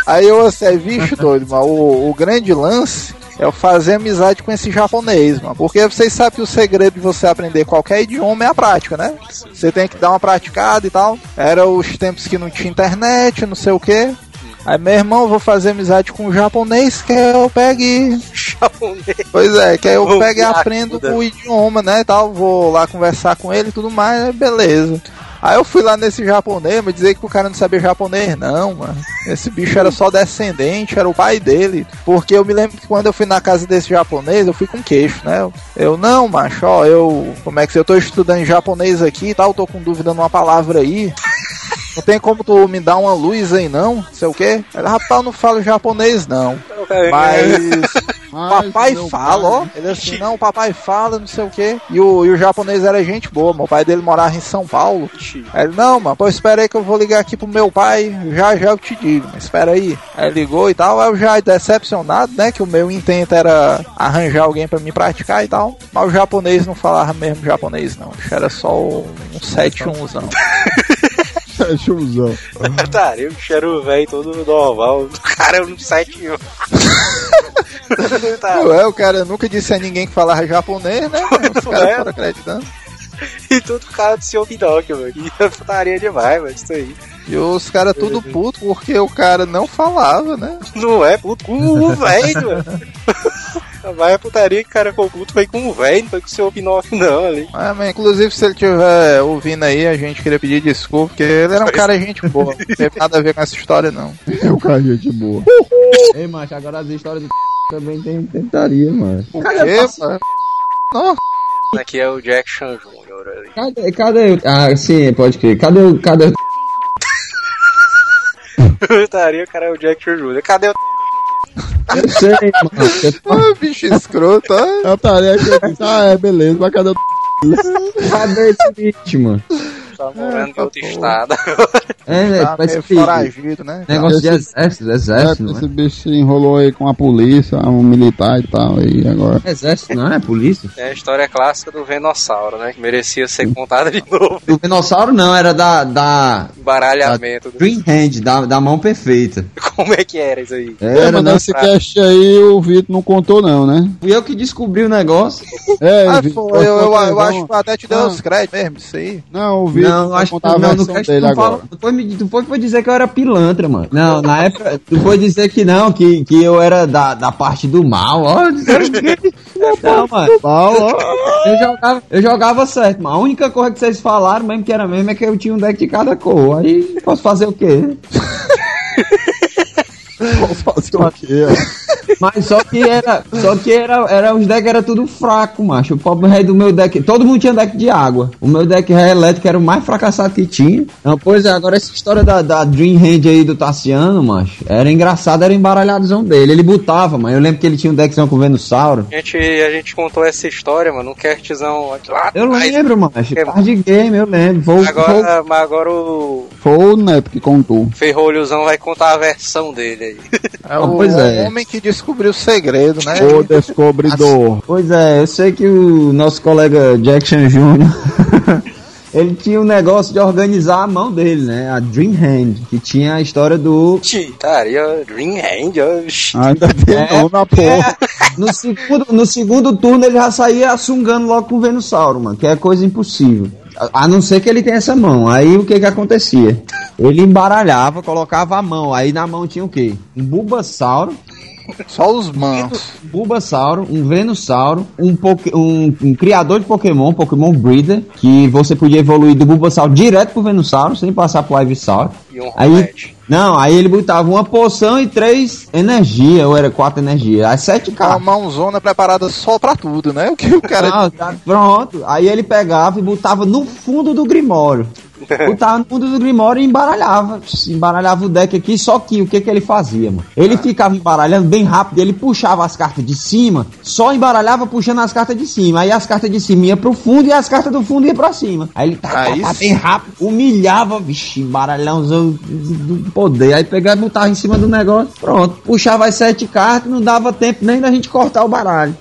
Aí eu assim, vixe, doido, mano, o, o grande lance é eu fazer amizade com esse japonês, mano. Porque vocês sabem que o segredo de você aprender qualquer idioma é a prática, né? Você tem que dar uma praticada e tal. Era os tempos que não tinha internet, não sei o que. Aí, meu irmão, vou fazer amizade com o japonês, que eu pegue. japonês. Pois é, que aí eu pego e aprendo o idioma, né? Tal, vou lá conversar com ele e tudo mais, beleza. Aí eu fui lá nesse japonês, mas dizer que o cara não sabia japonês, não, mano. Esse bicho era só descendente, era o pai dele. Porque eu me lembro que quando eu fui na casa desse japonês, eu fui com queixo, né? Eu, eu, não, macho, ó, eu. Como é que se eu tô estudando japonês aqui e tal, tô com dúvida numa palavra aí. Não tem como tu me dar uma luz aí, não? Sei o quê? Ele, rapaz, eu não falo japonês, não. Mas. papai meu fala, ó. Ele assim, não, o papai fala, não sei o quê. E o, e o japonês era gente boa. O pai dele morava em São Paulo. Aí ele, não, mano, pô, espera aí que eu vou ligar aqui pro meu pai, já já eu te digo, mas espera aí. Aí ligou e tal, aí eu já decepcionado, né, que o meu intento era arranjar alguém pra me praticar e tal. Mas o japonês não falava mesmo japonês, não. Era só um 7-1zão. Chuzão. Tá, eu cheiro velho todo normal. O cara é um 7 tá. Ué, o cara nunca disse a ninguém que falava japonês, né? Os caras foram acreditando. E tudo cara do seu Pinóquio, mano. E é putaria demais, mano, isso aí. E os caras tudo puto porque o cara não falava, né? Não é puto com o velho, mano. Vai a putaria que o cara ficou puto foi com o velho, não foi com o seu Pinóquio, não, ali. Ah, mas inclusive se ele estiver ouvindo aí, a gente queria pedir desculpa, porque ele era um cara gente boa. Não teve nada a ver com essa história, não. É o cara gente boa. Ei, macho, agora as histórias do também tem tentaria, mano. O quê, mano? Nossa, Aqui é o Jack Chan Jr. ali. cadê, cadê o... Ah, sim, pode crer. Cadê o... Cadê o... Putaria, o cara é o Jack Chan Jr. Cadê o. Eu sei, mano. Eu tô- ah, bicho escroto, ah. É o tarefa que eu disse, ah, é, beleza, mas cadê o Cadê esse bicho, mano? Tá morando em tá outro estado. É, né? Tá Parece meio que... foragido, né? Negócio de exército, É, exército, não esse é? bicho se enrolou aí com a polícia, um militar e tal, e agora. Exército, não é? Polícia? É a história clássica do Venossauro, né? Que merecia ser contada de novo. Do dinossauro não, era da... da... Baralhamento. do- Green Hand, da, da mão perfeita. Como é que era isso aí? É, Era, mas não. nesse cast aí o Vitor não contou não, né? Fui eu que descobri o negócio. É, Ah, eu, eu, aí, eu vamos- acho que até te deu Ah. os créditos mesmo, isso aí. Não, o Vitor Não, acho que não, versão cast dele não fala. Foi tu foi, foi dizer que eu era pilantra, mano. Não, na época, tu foi dizer que não, que, que eu era da, da parte do mal, ó. Não, mano. Eu jogava, eu jogava certo, mas a única coisa que vocês falaram mesmo que era mesmo é que eu tinha um deck de cada cor. Aí posso fazer o quê? Fazer o quê? Mas só que era, só que era, era os decks era tudo fraco, macho. O pobre rei do meu deck, todo mundo tinha deck de água. O meu deck rei elétrico era o mais fracassado que tinha. Não, pois é, agora essa história da, da Dream Hand aí do Tassiano, macho, era engraçado, era embaralhadozão dele. Ele botava, mas eu lembro que ele tinha um deckzão com Venusauro. A gente, a gente contou essa história, mano, um castzão lá Eu atrás. lembro, macho. É, Card game, eu lembro. Vou, vou, Agora, mas agora o Foi o Neto que contou. Ferrolhozão vai contar a versão dele aí. É o pois é. homem que descobriu o segredo, né? O descobridor. Pois é, eu sei que o nosso colega Jackson Jr. ele tinha um negócio de organizar a mão dele, né? A Dream Hand, que tinha a história do. Titaria, Dream Hand, ó. Ainda tem É, nome a porra. No segundo, no segundo turno ele já saía sungando logo com o Venusauro, mano, que é coisa impossível. A, não ser que ele tenha essa mão. Aí o que que acontecia? Ele embaralhava, colocava a mão. Aí na mão tinha o quê? Um Bulbasauro, Só os manos. um Bulbasauro, um Venusauro, um, um, um criador de Pokémon, Pokémon Breeder, que você podia evoluir do Bulbasauro direto pro Venusauro, sem passar pro Ivysaur. E um Aí. Não, aí ele botava uma poção e três energia, ou era quatro energia. As sete Uma cartas. mãozona preparada só pra tudo, né? O que o cara. Não, tá pronto. Aí ele pegava e botava no fundo do Grimório. Botava no fundo do Grimório e embaralhava. Embaralhava o deck aqui, só que o que que ele fazia, mano? Ele ficava embaralhando bem rápido, ele puxava as cartas de cima, só embaralhava puxando as cartas de cima. Aí as cartas de cima iam pro fundo e as cartas do fundo iam pra cima. Aí ele tá, tá, Aí tá bem rápido, humilhava, vixe, embaralhãozão do poder. Aí pegava e botava em cima do negócio, pronto. Puxava as sete cartas, não dava tempo nem da gente cortar o baralho.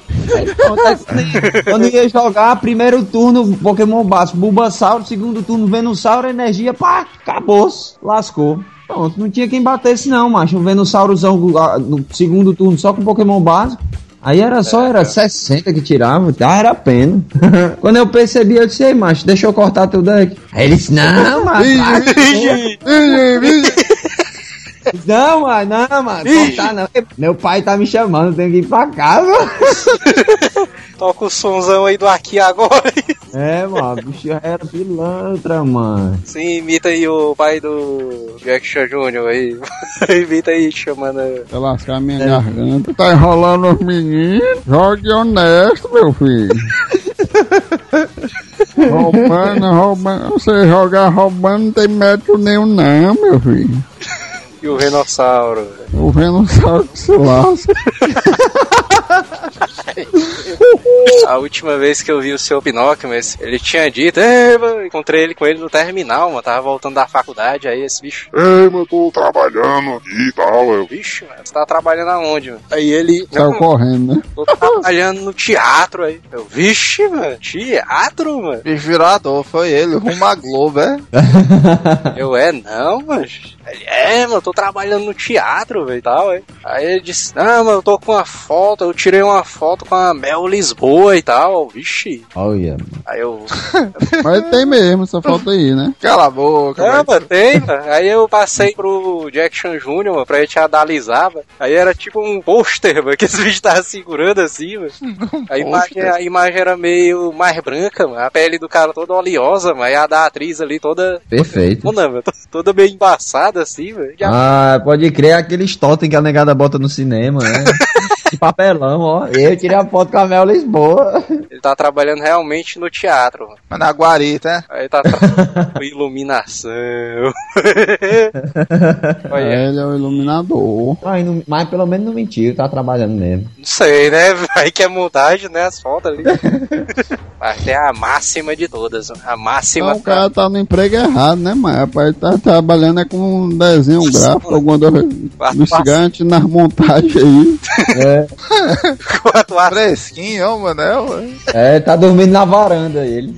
Pronto, aí quando- ia jogar, primeiro turno Pokémon básico, Bulbasauro, segundo turno Venusauro, energia, pá, acabou-se, lascou. Pronto, não tinha quem batesse não, macho. Um Venusaurozão ah, no segundo turno só com Pokémon básico. Aí era só, era 60 que tirava, ah, era pena. Quando eu percebi, eu disse, ei, macho, deixa eu cortar teu deck. Aí ele disse, não, macho. Não, mano, não, mano, cortar não. Meu pai tá me chamando, tenho que ir pra casa. Toca o sonzão aí do aqui agora. É, mano, bicho era pilantra, mano. Sim, imita aí o pai do Jackson Jr. aí. imita aí, chamando. Vai lascar minha garganta. Tá enrolando os meninos. Jogue honesto, meu filho. roubando, roubando. Você jogar roubando não tem mérito nenhum, não, meu filho. E o Renossauro. O Venusauro que se lasca. A última vez que eu vi o seu Pinóquio, mas ele tinha dito, "Ei, mano", encontrei ele com ele no terminal, mano, tava voltando da faculdade, aí esse bicho, Ei, mas eu tô trabalhando aqui e tal. Eu, bicho, mano, você tá trabalhando aonde, mano? Aí ele, Saiu "Não, correndo, né? tô trabalhando no teatro aí. Eu, vixe, mano, teatro, mano? Bicho virador, foi ele, rumo à Globo, é? Eu, é, não, mano. Ele, é, mano, eu tô trabalhando no teatro, velho, e tal, aí. Aí ele disse, não, mano, eu tô com uma foto, eu tirei uma foto com a Mel Lisboa e tal, vixe. Olha, Aí eu, Mas tem mesmo essa foto aí, né? Cala a boca, Ah, velho. mano, tem, mano. Aí eu passei pro Jackson Jr., mano, pra gente analisar, mano. Aí era tipo um pôster, mano, que esse bicho tava segurando assim, mano. A imagem, a imagem era meio mais branca, mano. A pele do cara toda oleosa, mano. E a da atriz ali toda. perfeito. Toda, mano, toda meio embaçada assim, mano. Já- Ah, pode crer aqueles totem que a negada bota no cinema, né? De papelão, ó. Eu tirei a foto com a Mel Lisboa. Ele tá trabalhando realmente no teatro, mano. Mas na guarita, é? Aí tá trabalhando com iluminação. Olha, Ele é o iluminador. Não- mas pelo menos não mentiu, tá trabalhando mesmo. Não sei, né? Aí que é montagem, né? As fotos ali. Mas é a máxima de todas. A máxima. Então o cara tá no emprego errado, né, mas rapaz, ele tá trabalhando é com um desenho gráfico, alguma coisa investigante nas montagens aí. É, Quanto a Fresquinho, ó, mano, é, é, tá dormindo na varanda ele.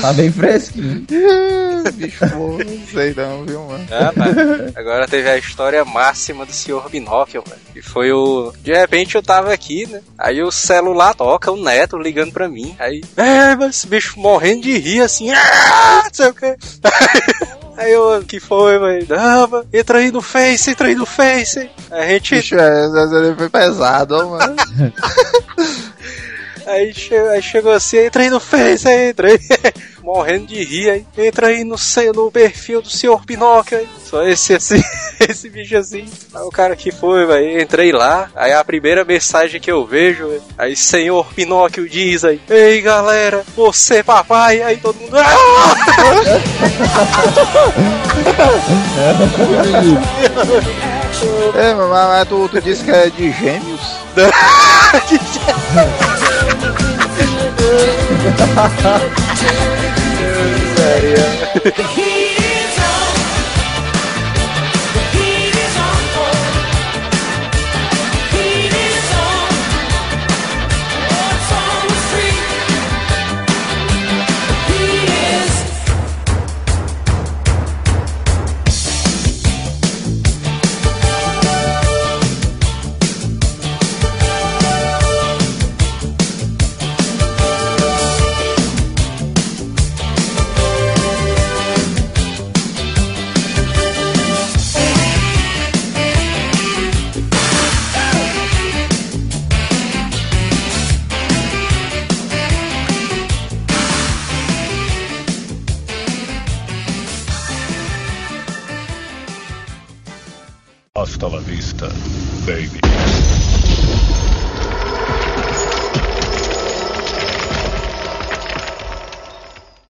Tá bem fresquinho. Bicho, pô, não sei não, viu, mano? Ah, mas agora teve a história máxima do Sr. Pinóquio, mano. Que foi o. De repente eu tava aqui, né? Aí o celular toca, o neto ligando pra mim. Aí, é, mas esse bicho morrendo de rir assim, ah, não sei o que. Aí eu, que foi? Não, mano, entra aí no Face, entra aí no Face. A gente. Bicho, é, ele foi pesado, ó, mano. Aí, che aí chegou assim, entra aí no Face, aí entra aí. Morrendo de rir, aí entra aí no, no perfil do senhor Pinóquio. Aí. Só esse assim, esse bicho assim. Aí o cara que foi, velho, entrei lá. Aí a primeira mensagem que eu vejo, véi, aí senhor Pinóquio diz aí: Ei galera, você papai. Aí todo mundo. "Ah!" É, mas, tu, tu disse que é de gêmeos? Hasta Yeah. Baby.